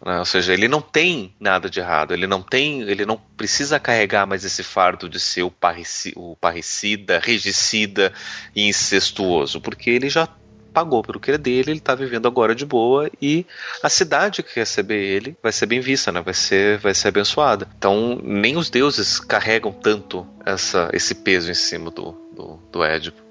Né? Ou seja, ele não tem nada de errado, ele não tem, ele não precisa carregar mais esse fardo de ser o, parrici, o parricida, regicida e incestuoso, porque ele já pagou pelo que é dele, ele está vivendo agora de boa e a cidade que receber ele vai ser bem vista, né? vai, ser, vai ser abençoada. Então, nem os deuses carregam tanto essa, esse peso em cima do, do, do Édipo.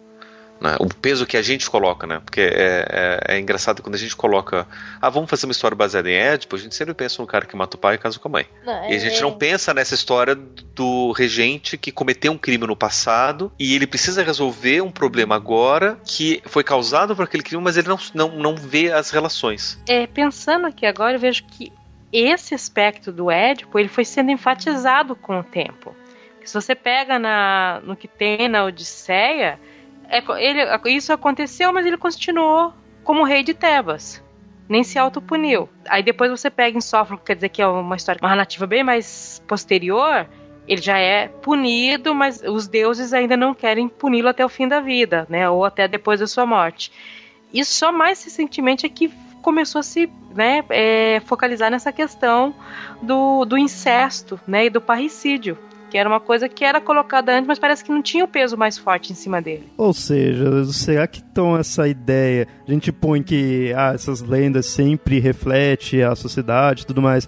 Né? O peso que a gente coloca, né? Porque é, é, é, engraçado quando a gente coloca. Ah, vamos fazer uma história baseada em Édipo, a gente sempre pensa no cara que mata o pai e casa com a mãe. Não, e a gente é... não pensa nessa história do regente que cometeu um crime no passado e ele precisa resolver um problema agora que foi causado por aquele crime, mas ele não, não, não vê as relações. É, pensando aqui agora, eu vejo que esse aspecto do Édipo ele foi sendo enfatizado com o tempo. Se você pega na, no que tem na Odisseia, é, ele, isso aconteceu, mas ele continuou como rei de Tebas. Nem se autopuniu. Aí depois você pega em Sófocles, quer dizer que é uma história, uma narrativa bem mais posterior, ele já é punido, mas os deuses ainda não querem puni-lo até o fim da vida, né? Ou até depois da sua morte. E só mais recentemente é que começou a se né, é, focalizar nessa questão do, do incesto né, e do parricídio que era uma coisa que era colocada antes, mas parece que não tinha o peso mais forte em cima dele. Ou seja, será que então essa ideia, a gente põe que ah, essas lendas sempre refletem a sociedade e tudo mais,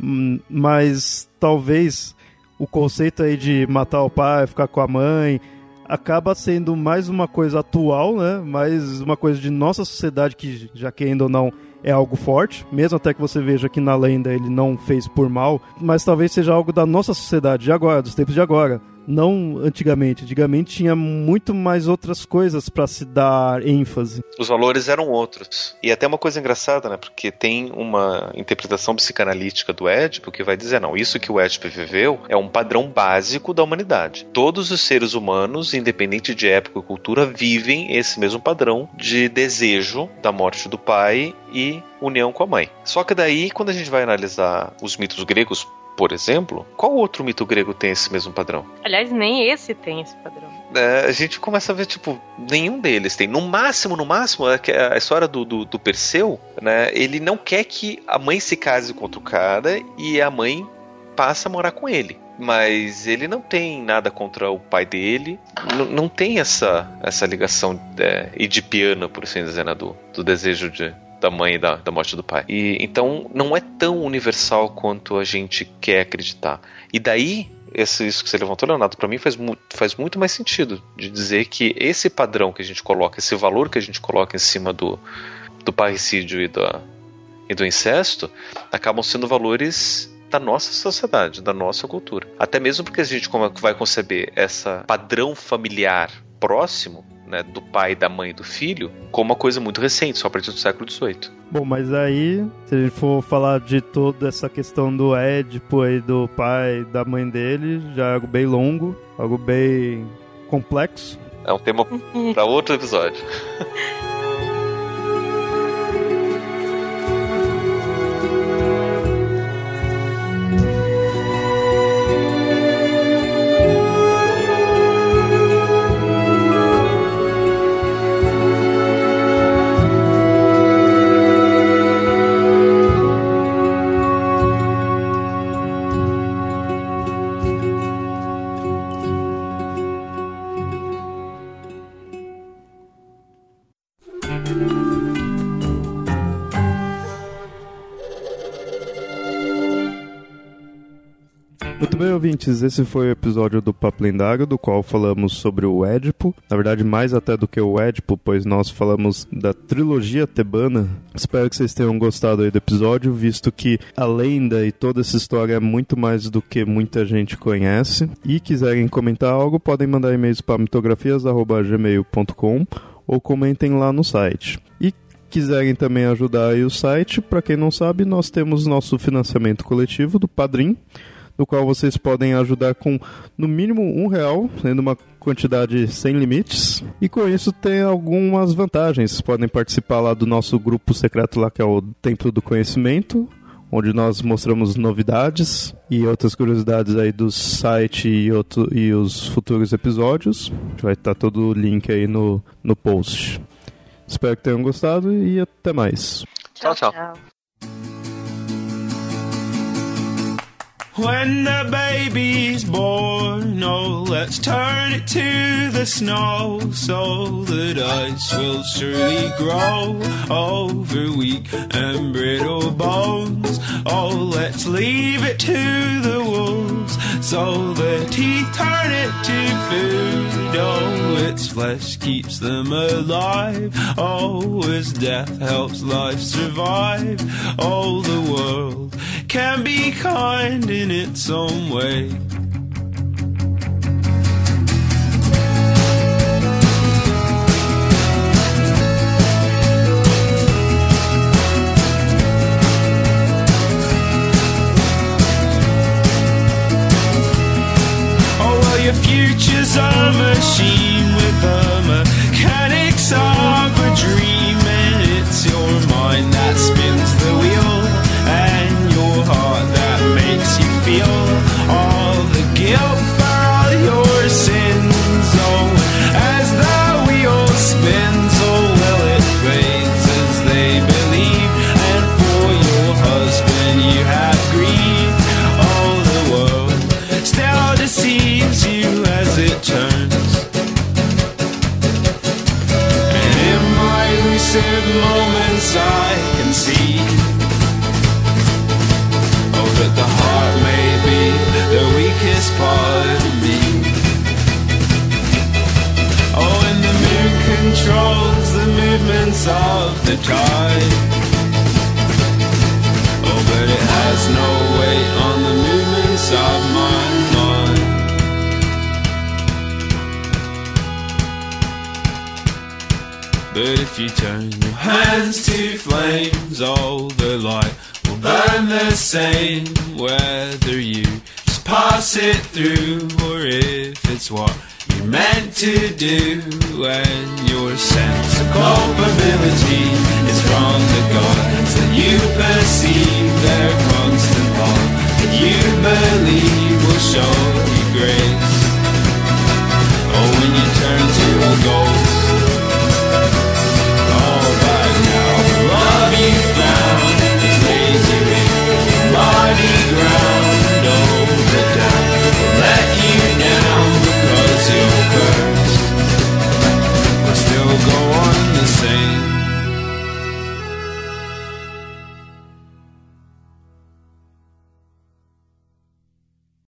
hum, mas talvez o conceito aí de matar o pai, ficar com a mãe, acaba sendo mais uma coisa atual, né? Mais uma coisa de nossa sociedade que, já que ainda não, é algo forte, mesmo até que você veja que na lenda ele não fez por mal, mas talvez seja algo da nossa sociedade de agora, dos tempos de agora não antigamente. Antigamente tinha muito mais outras coisas para se dar ênfase. Os valores eram outros. E até uma coisa engraçada, né? Porque tem uma interpretação psicanalítica do Édipo que vai dizer: não, isso que o Édipo viveu é um padrão básico da humanidade. Todos os seres humanos, independente de época e cultura, vivem esse mesmo padrão de desejo da morte do pai e união com a mãe. Só que daí, quando a gente vai analisar os mitos gregos por exemplo, qual outro mito grego tem esse mesmo padrão? Aliás, nem esse tem esse padrão. É, a gente começa a ver, tipo, nenhum deles tem. No máximo, no máximo, é a história do, do, do Perseu, né? Ele não quer que a mãe se case com outro cara e a mãe passa a morar com ele. Mas ele não tem nada contra o pai dele, não, tem essa, essa ligação é, edipiana, por assim dizer, né, do, do desejo de, da mãe e da, da morte do pai. E então não é tão universal quanto a gente quer acreditar. E daí esse, isso que você levantou, Leonardo, para mim faz, mu faz muito mais sentido de dizer que esse padrão que a gente coloca, esse valor que a gente coloca em cima do, do parricídio e, da, e do incesto, acabam sendo valores da nossa sociedade, da nossa cultura. Até mesmo porque a gente vai conceber esse padrão familiar próximo né, do pai, da mãe e do filho como uma coisa muito recente, só a partir do século XVIII. Bom, mas aí, se a gente for falar de toda essa questão do Édipo aí, do pai, da mãe dele, já é algo bem longo, algo bem complexo. É um tema para outro episódio. ouvintes, esse foi o episódio do Papo Lendário, do qual falamos sobre o Édipo. Na verdade, mais até do que o Édipo, pois nós falamos da trilogia tebana. Espero que vocês tenham gostado aí do episódio, visto que a lenda e toda essa história é muito mais do que muita gente conhece. E quiserem comentar algo, podem mandar e-mails para mitografias.gmail.com ou comentem lá no site. E quiserem também ajudar aí o site, para quem não sabe, nós temos nosso financiamento coletivo do Padrim no qual vocês podem ajudar com no mínimo um real, sendo uma quantidade sem limites. E com isso tem algumas vantagens. Vocês podem participar lá do nosso grupo secreto lá que é o Templo do Conhecimento, onde nós mostramos novidades e outras curiosidades aí do site e, outro, e os futuros episódios. Vai estar todo o link aí no, no post. Espero que tenham gostado e até mais. tchau. tchau. tchau. When the baby's born, oh, let's turn it to the snow so that ice will surely grow over weak and brittle bones. Oh, let's leave it to the wolves so the teeth turn it to food. Oh, its flesh keeps them alive. Oh, as death helps life survive. Oh, the world can be kind in its own way. Oh, your future's a machine with the of the tide Oh, but it has no weight on the movements of my mind But if you turn your hands to flames, all the light will burn the same. Whether you just pass it through, or if it's what meant to do and your sense of culpability is from the gods that you perceive their constant law that you believe will show you grace. Oh, when you turn to a goal.